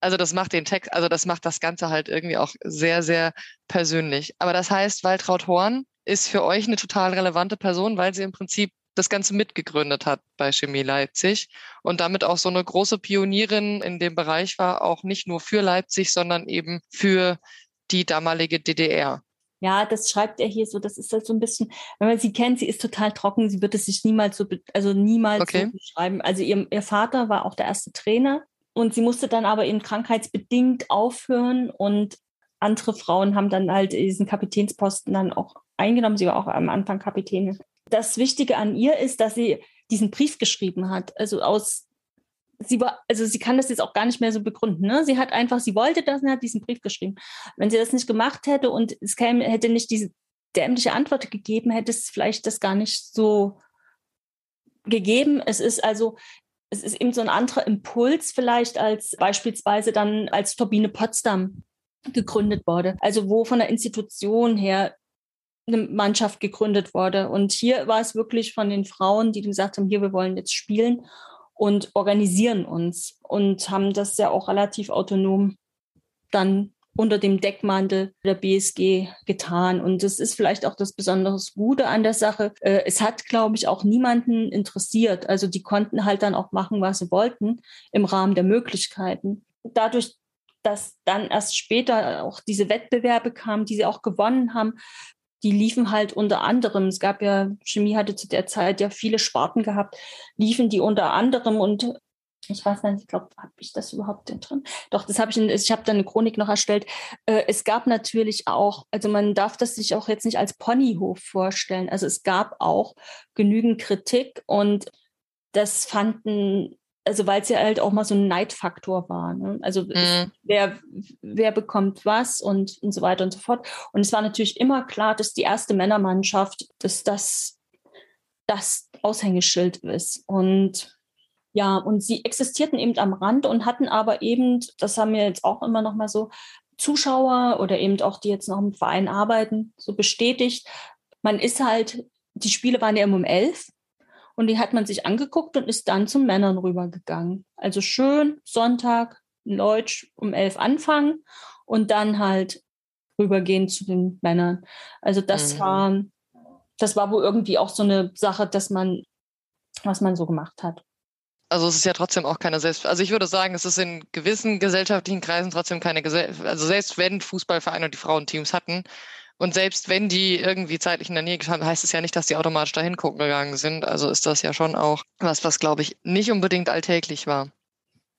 also das macht den Text, also das macht das Ganze halt irgendwie auch sehr, sehr persönlich. Aber das heißt, Waltraud Horn ist für euch eine total relevante Person, weil sie im Prinzip das Ganze mitgegründet hat bei Chemie Leipzig und damit auch so eine große Pionierin in dem Bereich war, auch nicht nur für Leipzig, sondern eben für die damalige DDR. Ja, das schreibt er hier so, das ist halt so ein bisschen, wenn man sie kennt, sie ist total trocken, sie wird es sich niemals so, also niemals okay. so beschreiben. Also ihr, ihr Vater war auch der erste Trainer und sie musste dann aber eben krankheitsbedingt aufhören und andere Frauen haben dann halt diesen Kapitänsposten dann auch eingenommen. Sie war auch am Anfang Kapitänin das Wichtige an ihr ist, dass sie diesen Brief geschrieben hat. Also aus sie war, also sie kann das jetzt auch gar nicht mehr so begründen. Ne? Sie hat einfach, sie wollte das und hat diesen Brief geschrieben. Wenn sie das nicht gemacht hätte und es käme, hätte nicht diese dämliche Antwort gegeben, hätte es vielleicht das gar nicht so gegeben. Es ist also, es ist eben so ein anderer Impuls vielleicht als beispielsweise dann als Turbine Potsdam gegründet wurde. Also wo von der Institution her eine Mannschaft gegründet wurde. Und hier war es wirklich von den Frauen, die gesagt haben, hier, wir wollen jetzt spielen und organisieren uns und haben das ja auch relativ autonom dann unter dem Deckmantel der BSG getan. Und das ist vielleicht auch das besonders Gute an der Sache. Äh, es hat, glaube ich, auch niemanden interessiert. Also die konnten halt dann auch machen, was sie wollten im Rahmen der Möglichkeiten. Dadurch, dass dann erst später auch diese Wettbewerbe kamen, die sie auch gewonnen haben, die liefen halt unter anderem, es gab ja, Chemie hatte zu der Zeit ja viele Sparten gehabt, liefen die unter anderem und ich weiß nicht, ich glaube, habe ich das überhaupt denn drin? Doch, das habe ich, ich habe da eine Chronik noch erstellt. Äh, es gab natürlich auch, also man darf das sich auch jetzt nicht als Ponyhof vorstellen. Also es gab auch genügend Kritik und das fanden also weil es ja halt auch mal so ein Neidfaktor war. Ne? Also mhm. wer, wer bekommt was und, und so weiter und so fort. Und es war natürlich immer klar, dass die erste Männermannschaft, dass das das Aushängeschild ist. Und ja, und sie existierten eben am Rand und hatten aber eben, das haben wir jetzt auch immer noch mal so, Zuschauer oder eben auch die jetzt noch im Verein arbeiten, so bestätigt. Man ist halt, die Spiele waren ja immer um elf und die hat man sich angeguckt und ist dann zu Männern rübergegangen. Also schön Sonntag, Leutsch um elf anfangen und dann halt rübergehen zu den Männern. Also das mhm. war, das war wohl irgendwie auch so eine Sache, dass man, was man so gemacht hat. Also es ist ja trotzdem auch keine Selbst... Also ich würde sagen, es ist in gewissen gesellschaftlichen Kreisen trotzdem keine Gesell... Also selbst wenn Fußballvereine und die Frauenteams hatten und selbst wenn die irgendwie zeitlich in der Nähe gestanden, heißt es ja nicht, dass die automatisch dahin gucken gegangen sind. Also ist das ja schon auch was, was glaube ich nicht unbedingt alltäglich war.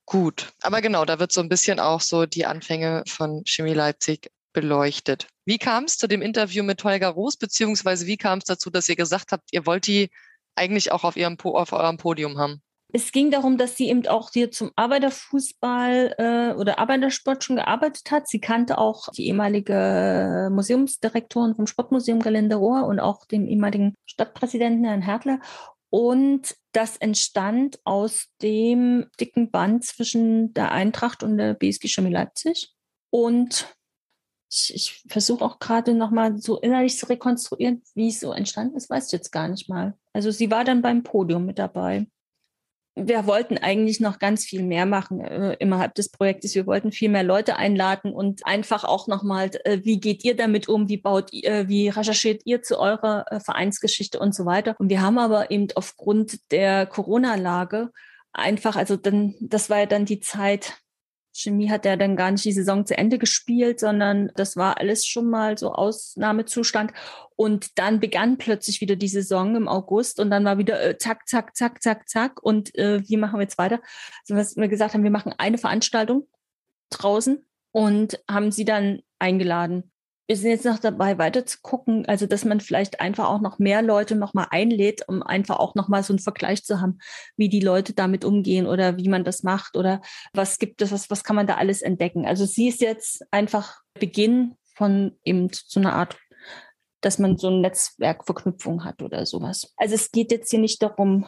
Gut, aber genau, da wird so ein bisschen auch so die Anfänge von Chemie Leipzig beleuchtet. Wie kam es zu dem Interview mit Holger Roos, beziehungsweise wie kam es dazu, dass ihr gesagt habt, ihr wollt die eigentlich auch auf, ihrem, auf eurem Podium haben? Es ging darum, dass sie eben auch hier zum Arbeiterfußball äh, oder Arbeitersport schon gearbeitet hat. Sie kannte auch die ehemalige Museumsdirektorin vom Sportmuseum Gelände Rohr und auch den ehemaligen Stadtpräsidenten Herrn Hertler. Und das entstand aus dem dicken Band zwischen der Eintracht und der BSG Chemie Leipzig. Und ich, ich versuche auch gerade nochmal so innerlich zu rekonstruieren, wie es so entstanden ist, weiß ich jetzt gar nicht mal. Also sie war dann beim Podium mit dabei wir wollten eigentlich noch ganz viel mehr machen äh, innerhalb des Projektes. Wir wollten viel mehr Leute einladen und einfach auch nochmal, äh, wie geht ihr damit um? Wie baut ihr, äh, wie recherchiert ihr zu eurer äh, Vereinsgeschichte und so weiter? Und wir haben aber eben aufgrund der Corona-Lage einfach, also dann, das war ja dann die Zeit, Chemie hat ja dann gar nicht die Saison zu Ende gespielt, sondern das war alles schon mal so Ausnahmezustand. Und dann begann plötzlich wieder die Saison im August und dann war wieder äh, zack, zack, zack, zack, zack. Und äh, wie machen wir jetzt weiter? So, was wir gesagt haben, wir machen eine Veranstaltung draußen und haben sie dann eingeladen wir sind jetzt noch dabei, weiter zu gucken, also dass man vielleicht einfach auch noch mehr Leute noch mal einlädt, um einfach auch noch mal so einen Vergleich zu haben, wie die Leute damit umgehen oder wie man das macht oder was gibt es, was, was kann man da alles entdecken. Also sie ist jetzt einfach Beginn von eben so einer Art, dass man so eine Netzwerkverknüpfung hat oder sowas. Also es geht jetzt hier nicht darum,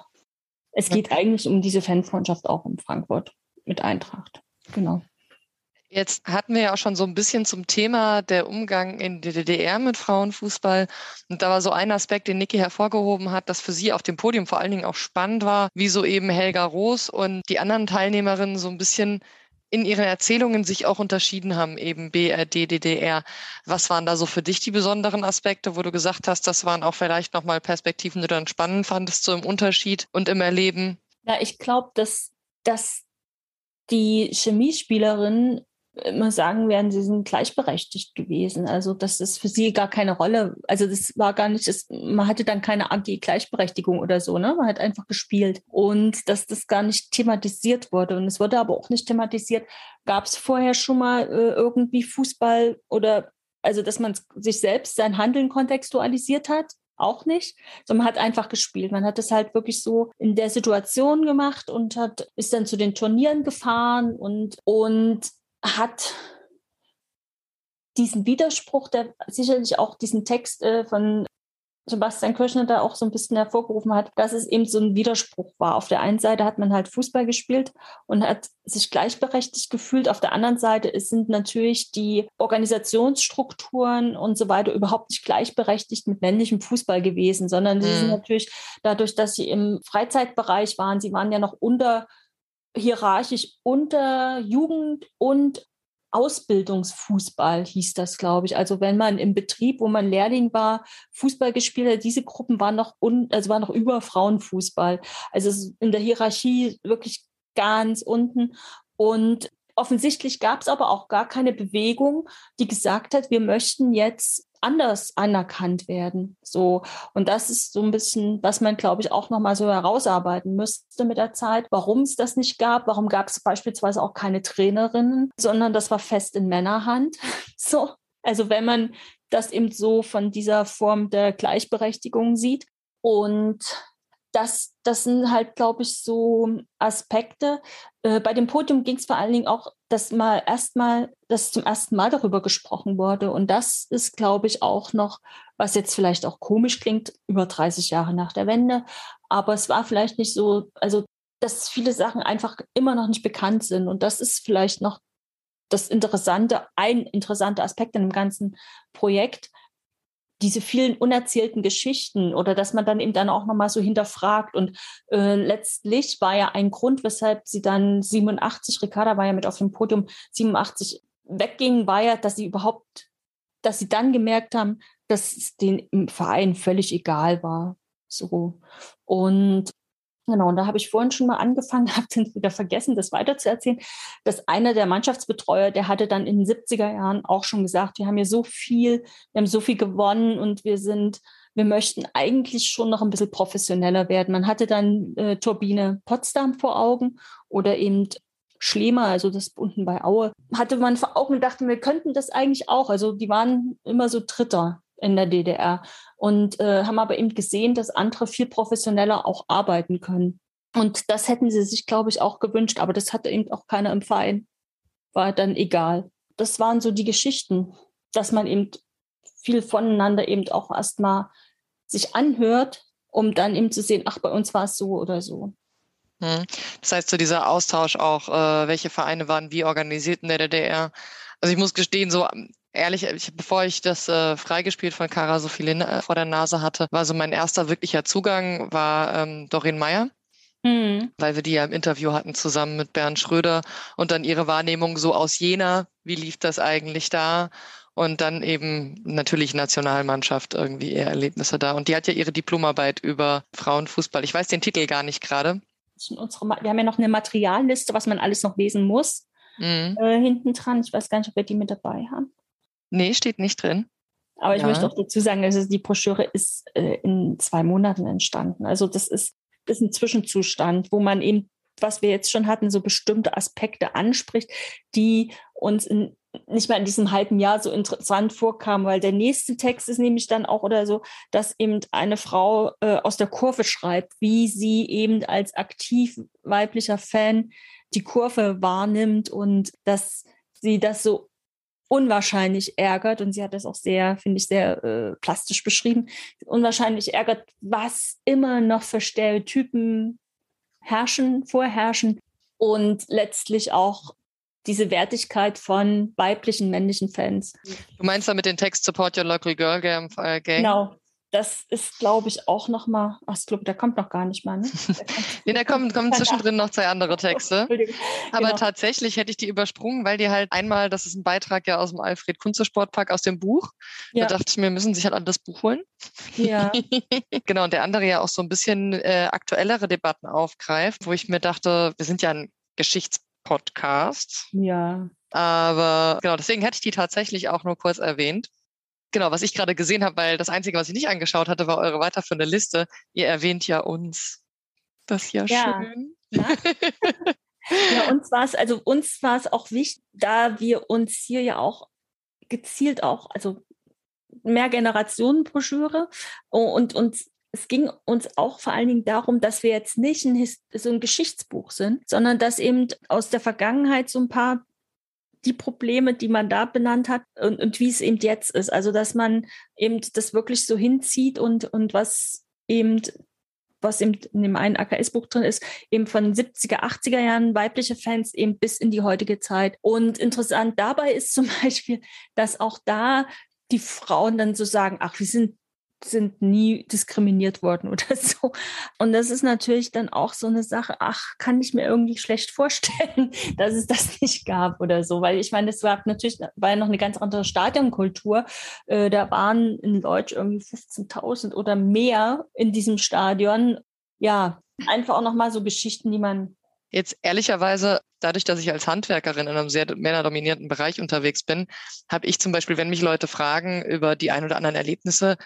es geht eigentlich um diese Fanfreundschaft auch in Frankfurt mit Eintracht. Genau. Jetzt hatten wir ja auch schon so ein bisschen zum Thema der Umgang in der DDR mit Frauenfußball. Und da war so ein Aspekt, den Niki hervorgehoben hat, dass für sie auf dem Podium vor allen Dingen auch spannend war, wie so eben Helga Roos und die anderen Teilnehmerinnen so ein bisschen in ihren Erzählungen sich auch unterschieden haben, eben BRD, DDR. Was waren da so für dich die besonderen Aspekte, wo du gesagt hast, das waren auch vielleicht nochmal Perspektiven, die du dann spannend fandest, so im Unterschied und im Erleben? Ja, ich glaube, dass, dass die Chemiespielerinnen immer sagen werden, sie sind gleichberechtigt gewesen. Also das ist für sie gar keine Rolle. Also das war gar nicht, das, man hatte dann keine AG-Gleichberechtigung oder so, ne? Man hat einfach gespielt. Und dass das gar nicht thematisiert wurde. Und es wurde aber auch nicht thematisiert. Gab es vorher schon mal äh, irgendwie Fußball oder also dass man sich selbst sein Handeln kontextualisiert hat? Auch nicht, sondern man hat einfach gespielt. Man hat es halt wirklich so in der Situation gemacht und hat, ist dann zu den Turnieren gefahren und, und hat diesen Widerspruch, der sicherlich auch diesen Text äh, von Sebastian Kirchner da auch so ein bisschen hervorgerufen hat, dass es eben so ein Widerspruch war. Auf der einen Seite hat man halt Fußball gespielt und hat sich gleichberechtigt gefühlt. Auf der anderen Seite sind natürlich die Organisationsstrukturen und so weiter überhaupt nicht gleichberechtigt mit männlichem Fußball gewesen, sondern mhm. sie sind natürlich dadurch, dass sie im Freizeitbereich waren, sie waren ja noch unter hierarchisch unter Jugend und Ausbildungsfußball hieß das, glaube ich. Also wenn man im Betrieb, wo man Lehrling war, Fußball gespielt hat, diese Gruppen waren noch un, also waren noch über Frauenfußball. Also in der Hierarchie wirklich ganz unten. Und offensichtlich gab es aber auch gar keine Bewegung, die gesagt hat, wir möchten jetzt anders anerkannt werden. So. Und das ist so ein bisschen, was man, glaube ich, auch nochmal so herausarbeiten müsste mit der Zeit, warum es das nicht gab. Warum gab es beispielsweise auch keine Trainerinnen, sondern das war fest in Männerhand. So. Also wenn man das eben so von dieser Form der Gleichberechtigung sieht. Und das, das sind halt, glaube ich, so Aspekte. Äh, bei dem Podium ging es vor allen Dingen auch, dass mal erstmal, dass zum ersten Mal darüber gesprochen wurde. Und das ist, glaube ich, auch noch, was jetzt vielleicht auch komisch klingt, über 30 Jahre nach der Wende. Aber es war vielleicht nicht so, also dass viele Sachen einfach immer noch nicht bekannt sind. Und das ist vielleicht noch das Interessante, ein interessanter Aspekt in dem ganzen Projekt, diese vielen unerzählten Geschichten oder dass man dann eben dann auch nochmal so hinterfragt. Und äh, letztlich war ja ein Grund, weshalb sie dann 87, Ricarda war ja mit auf dem Podium, 87 wegging, war ja, dass sie überhaupt, dass sie dann gemerkt haben, dass es den Verein völlig egal war. So. Und Genau, und da habe ich vorhin schon mal angefangen, habe dann wieder vergessen, das weiterzuerzählen, dass einer der Mannschaftsbetreuer, der hatte dann in den 70er Jahren auch schon gesagt, wir haben hier so viel, wir haben so viel gewonnen und wir sind, wir möchten eigentlich schon noch ein bisschen professioneller werden. Man hatte dann äh, Turbine Potsdam vor Augen oder eben Schlemer, also das unten bei Aue, hatte man vor Augen gedacht, wir könnten das eigentlich auch. Also die waren immer so Dritter in der DDR und äh, haben aber eben gesehen, dass andere viel professioneller auch arbeiten können. Und das hätten sie sich, glaube ich, auch gewünscht, aber das hatte eben auch keiner im Verein. War dann egal. Das waren so die Geschichten, dass man eben viel voneinander eben auch erstmal sich anhört, um dann eben zu sehen, ach, bei uns war es so oder so. Hm. Das heißt, so dieser Austausch auch, äh, welche Vereine waren wie organisiert in der DDR. Also ich muss gestehen, so ehrlich, ich, bevor ich das äh, freigespielt von Kara Sophie äh, vor der Nase hatte, war so mein erster wirklicher Zugang, war ähm, Doreen Meyer. Mhm. Weil wir die ja im Interview hatten zusammen mit Bernd Schröder und dann ihre Wahrnehmung so aus Jena, wie lief das eigentlich da? Und dann eben natürlich Nationalmannschaft irgendwie eher Erlebnisse da. Und die hat ja ihre Diplomarbeit über Frauenfußball. Ich weiß den Titel gar nicht gerade. Wir haben ja noch eine Materialliste, was man alles noch lesen muss. Mhm. Äh, hinten dran. Ich weiß gar nicht, ob wir die mit dabei haben. Nee, steht nicht drin. Aber ich ja. möchte auch dazu sagen, also die Broschüre ist äh, in zwei Monaten entstanden. Also das ist, ist ein Zwischenzustand, wo man eben, was wir jetzt schon hatten, so bestimmte Aspekte anspricht, die uns in, nicht mal in diesem halben Jahr so interessant vorkamen, weil der nächste Text ist nämlich dann auch oder so, dass eben eine Frau äh, aus der Kurve schreibt, wie sie eben als aktiv weiblicher Fan die Kurve wahrnimmt und dass sie das so unwahrscheinlich ärgert, und sie hat das auch sehr, finde ich, sehr äh, plastisch beschrieben, unwahrscheinlich ärgert, was immer noch für Stereotypen herrschen, vorherrschen und letztlich auch diese Wertigkeit von weiblichen, männlichen Fans. Du meinst damit den Text Support Your Local Girl Game? Äh, genau, das ist, glaube ich, auch noch mal, ach, ich glaube, der kommt noch gar nicht mal. Ne? nee, da kommen, kommen zwischendrin noch zwei andere Texte. Aber genau. tatsächlich hätte ich die übersprungen, weil die halt einmal, das ist ein Beitrag ja aus dem Alfred Kunze Sportpark aus dem Buch. Ja. Da dachte ich mir, müssen sich halt an das Buch holen. Ja. genau, und der andere ja auch so ein bisschen äh, aktuellere Debatten aufgreift, wo ich mir dachte, wir sind ja ein Geschichtspodcast. Ja. Aber genau, deswegen hätte ich die tatsächlich auch nur kurz erwähnt. Genau, was ich gerade gesehen habe, weil das Einzige, was ich nicht angeschaut hatte, war eure weiterführende Liste. Ihr erwähnt ja uns. Das ist ja, ja. schön. Ja. ja, uns war es, also uns war es auch wichtig, da wir uns hier ja auch gezielt auch, also mehr Generationenbroschüre und, und es ging uns auch vor allen Dingen darum, dass wir jetzt nicht ein, so ein Geschichtsbuch sind, sondern dass eben aus der Vergangenheit so ein paar die Probleme, die man da benannt hat und, und wie es eben jetzt ist. Also, dass man eben das wirklich so hinzieht und, und was eben was eben in dem einen AKS-Buch drin ist, eben von 70er, 80er Jahren weibliche Fans eben bis in die heutige Zeit. Und interessant dabei ist zum Beispiel, dass auch da die Frauen dann so sagen, ach, wir sind sind nie diskriminiert worden oder so. Und das ist natürlich dann auch so eine Sache, ach, kann ich mir irgendwie schlecht vorstellen, dass es das nicht gab oder so. Weil ich meine, das war natürlich, war ja noch eine ganz andere Stadionkultur. Äh, da waren in Deutsch irgendwie 15.000 oder mehr in diesem Stadion. Ja, einfach auch nochmal so Geschichten, die man Jetzt ehrlicherweise, dadurch, dass ich als Handwerkerin in einem sehr männerdominierten Bereich unterwegs bin, habe ich zum Beispiel, wenn mich Leute fragen über die ein oder anderen Erlebnisse,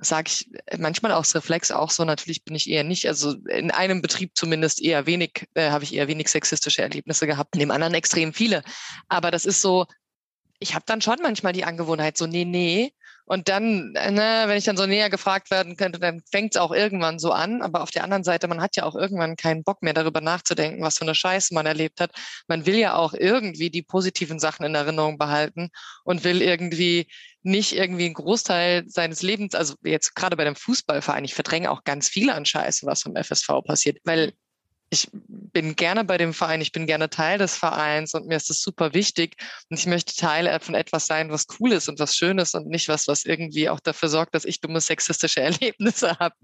sage ich manchmal auch Reflex auch so, natürlich bin ich eher nicht, also in einem Betrieb zumindest eher wenig, äh, habe ich eher wenig sexistische Erlebnisse gehabt, in dem anderen extrem viele. Aber das ist so, ich habe dann schon manchmal die Angewohnheit, so, nee, nee, und dann, ne, wenn ich dann so näher gefragt werden könnte, dann fängt es auch irgendwann so an. Aber auf der anderen Seite, man hat ja auch irgendwann keinen Bock mehr darüber nachzudenken, was für eine Scheiße man erlebt hat. Man will ja auch irgendwie die positiven Sachen in Erinnerung behalten und will irgendwie nicht irgendwie einen Großteil seines Lebens, also jetzt gerade bei dem Fußballverein, ich verdränge auch ganz viel an Scheiße, was vom FSV passiert, weil ich bin gerne bei dem Verein, ich bin gerne Teil des Vereins und mir ist das super wichtig. Und ich möchte Teil von etwas sein, was cool ist und was schön ist und nicht was, was irgendwie auch dafür sorgt, dass ich dumme sexistische Erlebnisse habe.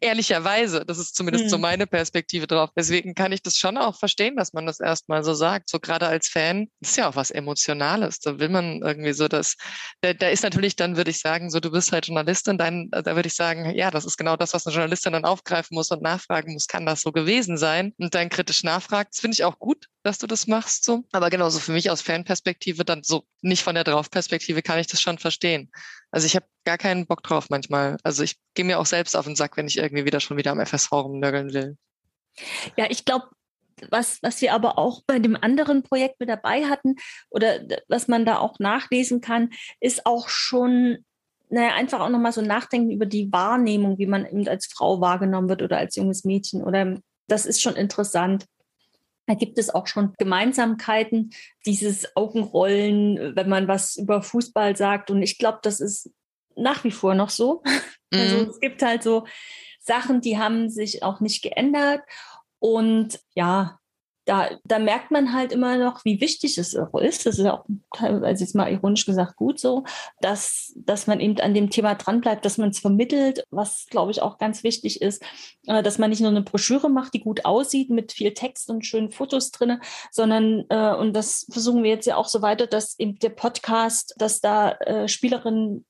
Ehrlicherweise, das ist zumindest mhm. so meine Perspektive drauf. Deswegen kann ich das schon auch verstehen, dass man das erstmal so sagt. So gerade als Fan, das ist ja auch was Emotionales. Da will man irgendwie so das, da, da ist natürlich dann, würde ich sagen, so du bist halt Journalistin, dann, da würde ich sagen, ja, das ist genau das, was eine Journalistin dann aufgreifen muss und nachfragen muss, kann das so gewesen sein? Sein und dann kritisch nachfragt. Das finde ich auch gut, dass du das machst so. Aber genauso für mich aus Fanperspektive dann so nicht von der Draufperspektive kann ich das schon verstehen. Also ich habe gar keinen Bock drauf manchmal. Also ich gehe mir auch selbst auf den Sack, wenn ich irgendwie wieder schon wieder am FSV rumnörgeln will. Ja, ich glaube, was, was wir aber auch bei dem anderen Projekt mit dabei hatten oder was man da auch nachlesen kann, ist auch schon naja, einfach auch nochmal so nachdenken über die Wahrnehmung, wie man eben als Frau wahrgenommen wird oder als junges Mädchen oder das ist schon interessant. Da gibt es auch schon Gemeinsamkeiten, dieses Augenrollen, wenn man was über Fußball sagt. Und ich glaube, das ist nach wie vor noch so. Also mhm. Also es gibt halt so Sachen, die haben sich auch nicht geändert. Und ja, da, da merkt man halt immer noch, wie wichtig es ist. Das ist auch teilweise jetzt mal ironisch gesagt gut so, dass, dass man eben an dem Thema dranbleibt, dass man es vermittelt, was glaube ich auch ganz wichtig ist, äh, dass man nicht nur eine Broschüre macht, die gut aussieht mit viel Text und schönen Fotos drin, sondern, äh, und das versuchen wir jetzt ja auch so weiter, dass eben der Podcast, dass da äh, Spielerinnen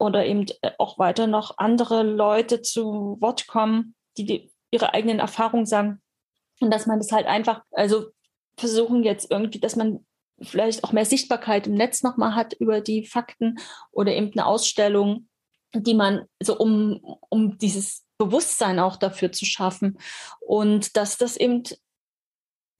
oder eben auch weiter noch andere Leute zu Wort kommen, die, die ihre eigenen Erfahrungen sagen, und dass man das halt einfach, also versuchen jetzt irgendwie, dass man vielleicht auch mehr Sichtbarkeit im Netz nochmal hat über die Fakten oder eben eine Ausstellung, die man, so also um, um dieses Bewusstsein auch dafür zu schaffen. Und dass das eben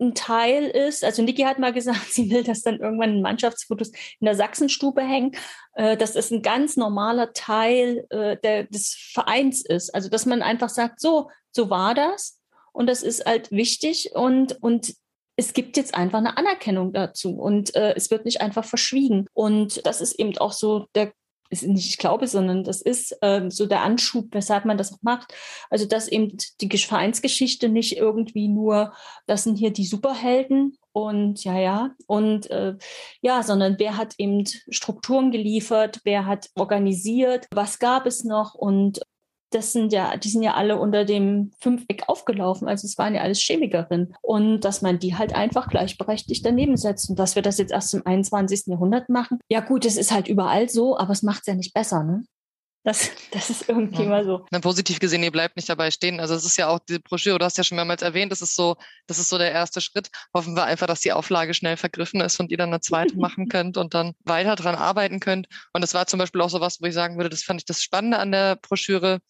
ein Teil ist, also Niki hat mal gesagt, sie will das dann irgendwann in Mannschaftsfotos in der Sachsenstube hängen, äh, dass es ein ganz normaler Teil äh, der, des Vereins ist. Also dass man einfach sagt, so, so war das und das ist halt wichtig und, und es gibt jetzt einfach eine Anerkennung dazu und äh, es wird nicht einfach verschwiegen. Und das ist eben auch so der ist nicht ich glaube, sondern das ist ähm, so der Anschub, weshalb man das auch macht. Also dass eben die Vereinsgeschichte nicht irgendwie nur, das sind hier die Superhelden und ja, ja, und äh, ja, sondern wer hat eben Strukturen geliefert, wer hat organisiert, was gab es noch und das sind ja, die sind ja alle unter dem Fünfeck aufgelaufen. Also es waren ja alles Chemikerinnen. Und dass man die halt einfach gleichberechtigt daneben setzt. Und dass wir das jetzt erst im 21. Jahrhundert machen. Ja gut, es ist halt überall so, aber es macht es ja nicht besser, ne? Das, das ist irgendwie ja. mal so. Na, positiv gesehen, ihr bleibt nicht dabei stehen. Also es ist ja auch die Broschüre, du hast ja schon mehrmals erwähnt, das ist so, das ist so der erste Schritt. Hoffen wir einfach, dass die Auflage schnell vergriffen ist und ihr dann eine zweite machen könnt und dann weiter dran arbeiten könnt. Und das war zum Beispiel auch so was, wo ich sagen würde, das fand ich das Spannende an der Broschüre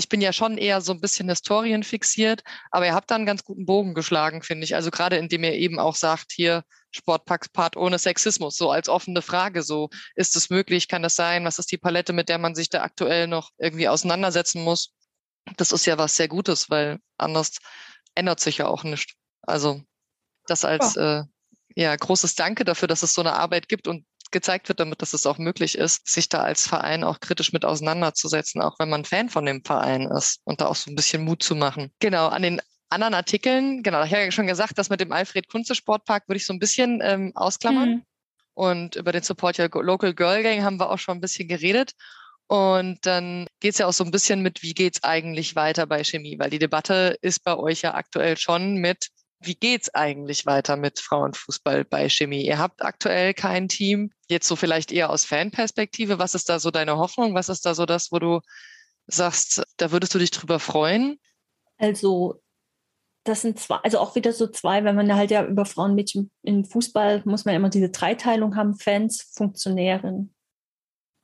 ich bin ja schon eher so ein bisschen historienfixiert, aber ihr habt da einen ganz guten Bogen geschlagen, finde ich. Also gerade indem ihr eben auch sagt, hier Sportpakt ohne Sexismus, so als offene Frage, so ist es möglich, kann das sein, was ist die Palette, mit der man sich da aktuell noch irgendwie auseinandersetzen muss? Das ist ja was sehr Gutes, weil anders ändert sich ja auch nichts. Also das als ja. Äh, ja, großes Danke dafür, dass es so eine Arbeit gibt und gezeigt wird, damit dass es auch möglich ist, sich da als Verein auch kritisch mit auseinanderzusetzen, auch wenn man Fan von dem Verein ist und da auch so ein bisschen Mut zu machen. Genau, an den anderen Artikeln, genau, ich habe ja schon gesagt, das mit dem Alfred Kunze Sportpark würde ich so ein bisschen ähm, ausklammern. Mhm. Und über den Support Your Local Girl Gang haben wir auch schon ein bisschen geredet. Und dann geht es ja auch so ein bisschen mit, wie geht es eigentlich weiter bei Chemie? Weil die Debatte ist bei euch ja aktuell schon mit, wie geht's eigentlich weiter mit Frauenfußball bei Chemie? Ihr habt aktuell kein Team. Jetzt so vielleicht eher aus Fanperspektive. Was ist da so deine Hoffnung? Was ist da so das, wo du sagst, da würdest du dich drüber freuen? Also, das sind zwei, also auch wieder so zwei, wenn man halt ja über Frauen, Mädchen im Fußball muss man immer diese Dreiteilung haben, Fans, Funktionärin,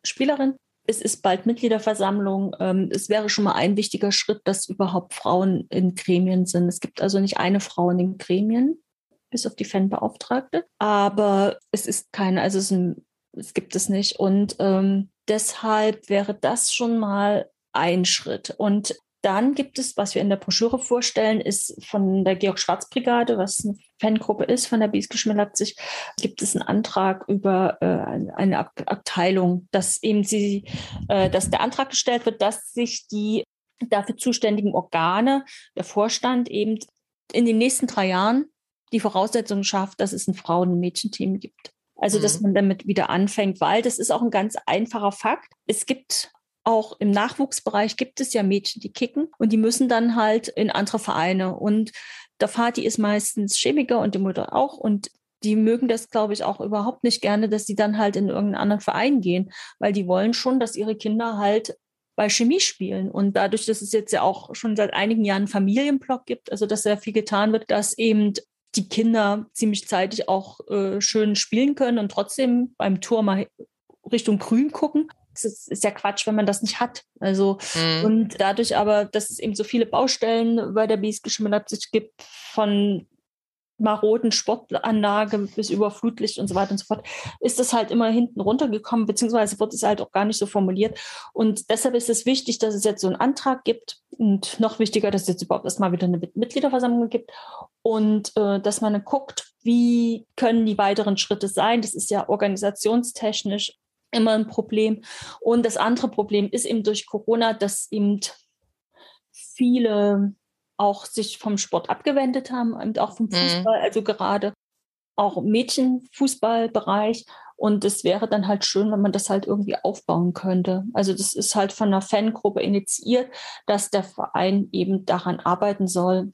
Spielerin es ist bald Mitgliederversammlung. Ähm, es wäre schon mal ein wichtiger Schritt, dass überhaupt Frauen in Gremien sind. Es gibt also nicht eine Frau in den Gremien, bis auf die Fanbeauftragte. Aber es ist keine, also es, ein, es gibt es nicht. Und ähm, deshalb wäre das schon mal ein Schritt. Und dann gibt es, was wir in der Broschüre vorstellen, ist von der Georg-Schwarz-Brigade, was eine Fangruppe ist von der Biesgeschmier Leipzig, gibt es einen Antrag über äh, eine Ab Abteilung, dass eben sie, äh, dass der Antrag gestellt wird, dass sich die dafür zuständigen Organe, der Vorstand eben in den nächsten drei Jahren die Voraussetzungen schafft, dass es ein Frauen- und Mädchenteam gibt. Also, dass mhm. man damit wieder anfängt, weil das ist auch ein ganz einfacher Fakt. Es gibt auch im Nachwuchsbereich gibt es ja Mädchen, die kicken und die müssen dann halt in andere Vereine. Und der Vati ist meistens Chemiker und die Mutter auch. Und die mögen das, glaube ich, auch überhaupt nicht gerne, dass sie dann halt in irgendeinen anderen Verein gehen, weil die wollen schon, dass ihre Kinder halt bei Chemie spielen. Und dadurch, dass es jetzt ja auch schon seit einigen Jahren einen Familienblock gibt, also dass sehr viel getan wird, dass eben die Kinder ziemlich zeitig auch äh, schön spielen können und trotzdem beim Tor mal Richtung Grün gucken es ist ja Quatsch, wenn man das nicht hat. Also, mhm. und dadurch aber, dass es eben so viele Baustellen bei der BSG Leipzig gibt, von maroden Sportanlage bis über Flutlicht und so weiter und so fort, ist das halt immer hinten runtergekommen, beziehungsweise wird es halt auch gar nicht so formuliert. Und deshalb ist es wichtig, dass es jetzt so einen Antrag gibt und noch wichtiger, dass es jetzt überhaupt erstmal wieder eine Mitgliederversammlung gibt und äh, dass man guckt, wie können die weiteren Schritte sein. Das ist ja organisationstechnisch immer ein Problem. Und das andere Problem ist eben durch Corona, dass eben viele auch sich vom Sport abgewendet haben, und auch vom mhm. Fußball, mhm. also gerade auch im Mädchenfußballbereich. Und es wäre dann halt schön, wenn man das halt irgendwie aufbauen könnte. Also das ist halt von einer Fangruppe initiiert, dass der Verein eben daran arbeiten soll,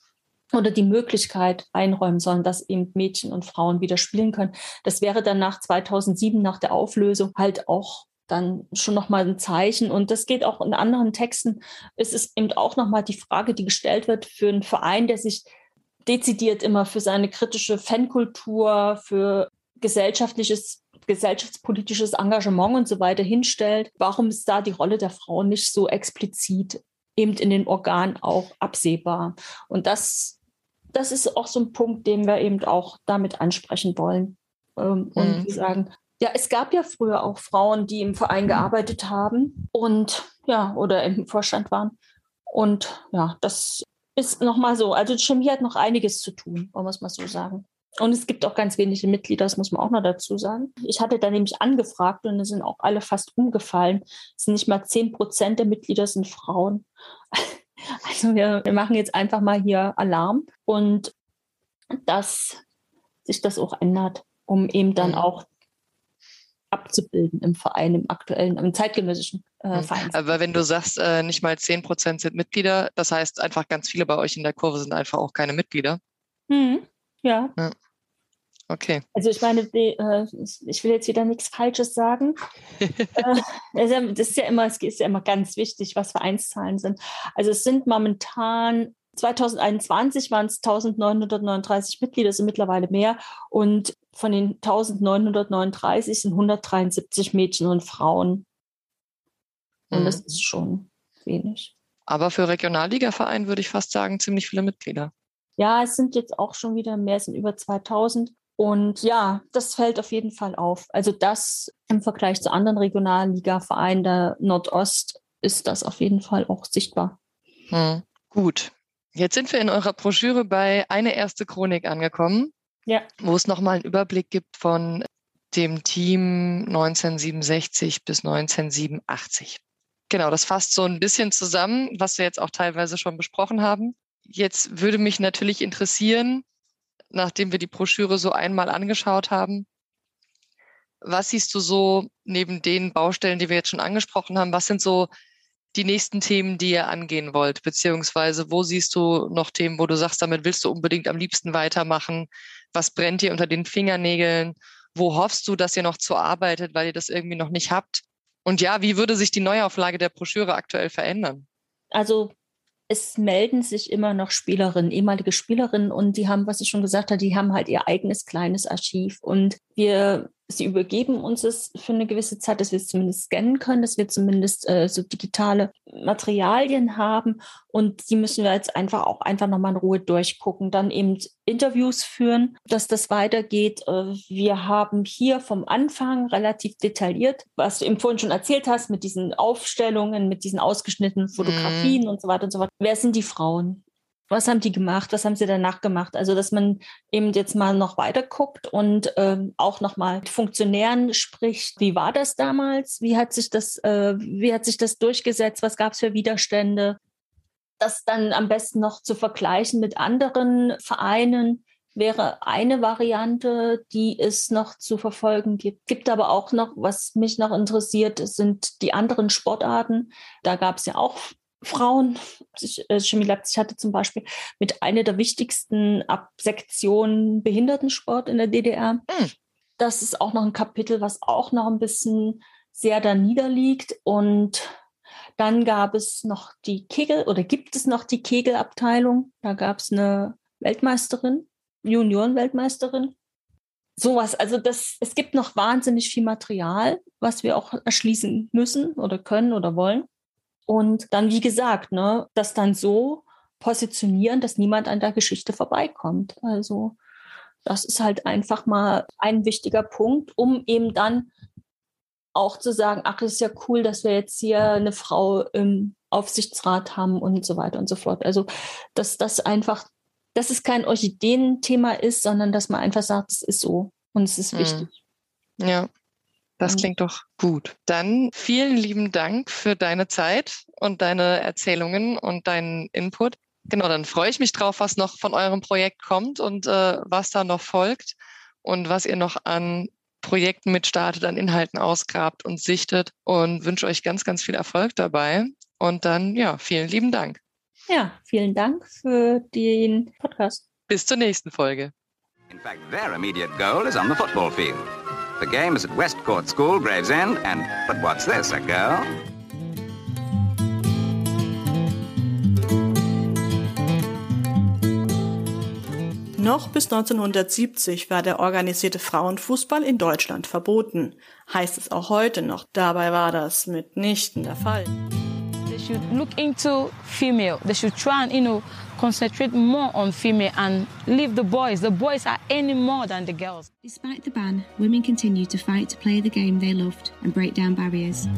oder die Möglichkeit einräumen sollen, dass eben Mädchen und Frauen wieder spielen können. Das wäre dann nach 2007, nach der Auflösung, halt auch dann schon nochmal ein Zeichen. Und das geht auch in anderen Texten. Es ist eben auch nochmal die Frage, die gestellt wird für einen Verein, der sich dezidiert immer für seine kritische Fankultur, für gesellschaftliches, gesellschaftspolitisches Engagement und so weiter hinstellt. Warum ist da die Rolle der Frauen nicht so explizit eben in den Organen auch absehbar? Und das das ist auch so ein Punkt, den wir eben auch damit ansprechen wollen. Ähm, und mhm. wir sagen, ja, es gab ja früher auch Frauen, die im Verein gearbeitet haben und ja, oder im Vorstand waren. Und ja, das ist nochmal so. Also Chemie hat noch einiges zu tun, wollen wir es mal so sagen. Und es gibt auch ganz wenige Mitglieder, das muss man auch noch dazu sagen. Ich hatte da nämlich angefragt und es sind auch alle fast umgefallen. Es sind nicht mal zehn Prozent der Mitglieder sind Frauen. Also wir, wir machen jetzt einfach mal hier Alarm und dass sich das auch ändert, um eben dann mhm. auch abzubilden im Verein, im aktuellen, im zeitgenössischen äh, mhm. Verein. Aber wenn du sagst, äh, nicht mal 10 Prozent sind Mitglieder, das heißt einfach ganz viele bei euch in der Kurve sind einfach auch keine Mitglieder. Mhm. Ja. ja. Okay. Also ich meine, äh, ich will jetzt wieder nichts Falsches sagen. äh, das ist ja immer, es ist ja immer ganz wichtig, was Vereinszahlen sind. Also es sind momentan 2021 waren es 1939 Mitglieder, sind mittlerweile mehr. Und von den 1939 sind 173 Mädchen und Frauen. Und mhm. das ist schon wenig. Aber für Regionalligaverein würde ich fast sagen, ziemlich viele Mitglieder. Ja, es sind jetzt auch schon wieder mehr, es sind über 2000. Und ja, das fällt auf jeden Fall auf. Also das im Vergleich zu anderen Regionalliga-Vereinen der Nordost ist das auf jeden Fall auch sichtbar. Hm. Gut. Jetzt sind wir in eurer Broschüre bei eine erste Chronik angekommen, ja. wo es nochmal einen Überblick gibt von dem Team 1967 bis 1987. Genau, das fasst so ein bisschen zusammen, was wir jetzt auch teilweise schon besprochen haben. Jetzt würde mich natürlich interessieren, nachdem wir die Broschüre so einmal angeschaut haben. Was siehst du so neben den Baustellen, die wir jetzt schon angesprochen haben? Was sind so die nächsten Themen, die ihr angehen wollt? Beziehungsweise wo siehst du noch Themen, wo du sagst, damit willst du unbedingt am liebsten weitermachen? Was brennt dir unter den Fingernägeln? Wo hoffst du, dass ihr noch zu arbeitet, weil ihr das irgendwie noch nicht habt? Und ja, wie würde sich die Neuauflage der Broschüre aktuell verändern? Also es melden sich immer noch Spielerinnen, ehemalige Spielerinnen und die haben, was ich schon gesagt habe, die haben halt ihr eigenes kleines Archiv und wir sie übergeben uns es für eine gewisse Zeit, dass wir es zumindest scannen können, dass wir zumindest äh, so digitale Materialien haben und die müssen wir jetzt einfach auch einfach nochmal in Ruhe durchgucken, dann eben Interviews führen, dass das weitergeht. Äh, wir haben hier vom Anfang relativ detailliert, was du eben vorhin schon erzählt hast, mit diesen Aufstellungen, mit diesen ausgeschnittenen Fotografien mm. und so weiter und so fort. Wer sind die Frauen? Was haben die gemacht, was haben sie danach gemacht. Also dass man eben jetzt mal noch weiter guckt und ähm, auch noch mal mit Funktionären spricht. Wie war das damals? Wie hat sich das, äh, wie hat sich das durchgesetzt? Was gab es für Widerstände? das dann am besten noch zu vergleichen mit anderen Vereinen wäre eine Variante, die es noch zu verfolgen gibt. Gibt aber auch noch, was mich noch interessiert, sind die anderen Sportarten. Da gab es ja auch Frauen. Äh, Chemie Leipzig hatte zum Beispiel mit einer der wichtigsten Absektionen Behindertensport in der DDR. Mhm. Das ist auch noch ein Kapitel, was auch noch ein bisschen sehr da niederliegt. Und dann gab es noch die Kegel oder gibt es noch die Kegelabteilung. Da gab es eine Weltmeisterin, Juniorenweltmeisterin. Sowas, also das, es gibt noch wahnsinnig viel Material, was wir auch erschließen müssen oder können oder wollen. Und dann, wie gesagt, ne, das dann so positionieren, dass niemand an der Geschichte vorbeikommt. Also das ist halt einfach mal ein wichtiger Punkt, um eben dann auch zu sagen, ach, ist ja cool, dass wir jetzt hier eine Frau im Aufsichtsrat haben und so weiter und so fort. Also, dass das einfach, dass es kein Orchideenthema ist, sondern dass man einfach sagt, es ist so und es ist mhm. wichtig. Ja, das klingt doch gut. Dann vielen lieben Dank für deine Zeit und deine Erzählungen und deinen Input. Genau, dann freue ich mich drauf, was noch von eurem Projekt kommt und äh, was da noch folgt und was ihr noch an Projekten mitstartet, an Inhalten ausgrabt und sichtet und wünsche euch ganz, ganz viel Erfolg dabei. Und dann, ja, vielen lieben Dank. Ja, vielen Dank für den Podcast. Bis zur nächsten Folge. In fact, their immediate goal is on the football field. The game is at Westcourt School, Gravesend, and but what's this, a girl? Noch bis 1970 war der organisierte Frauenfußball in Deutschland verboten. Heißt es auch heute noch. Dabei war das mitnichten der Fall. They should look into female. They should try and, you know, concentrate more on female and leave the boys. The boys are any more than the girls. Despite the ban, women continue to fight to play the game they loved and break down barriers.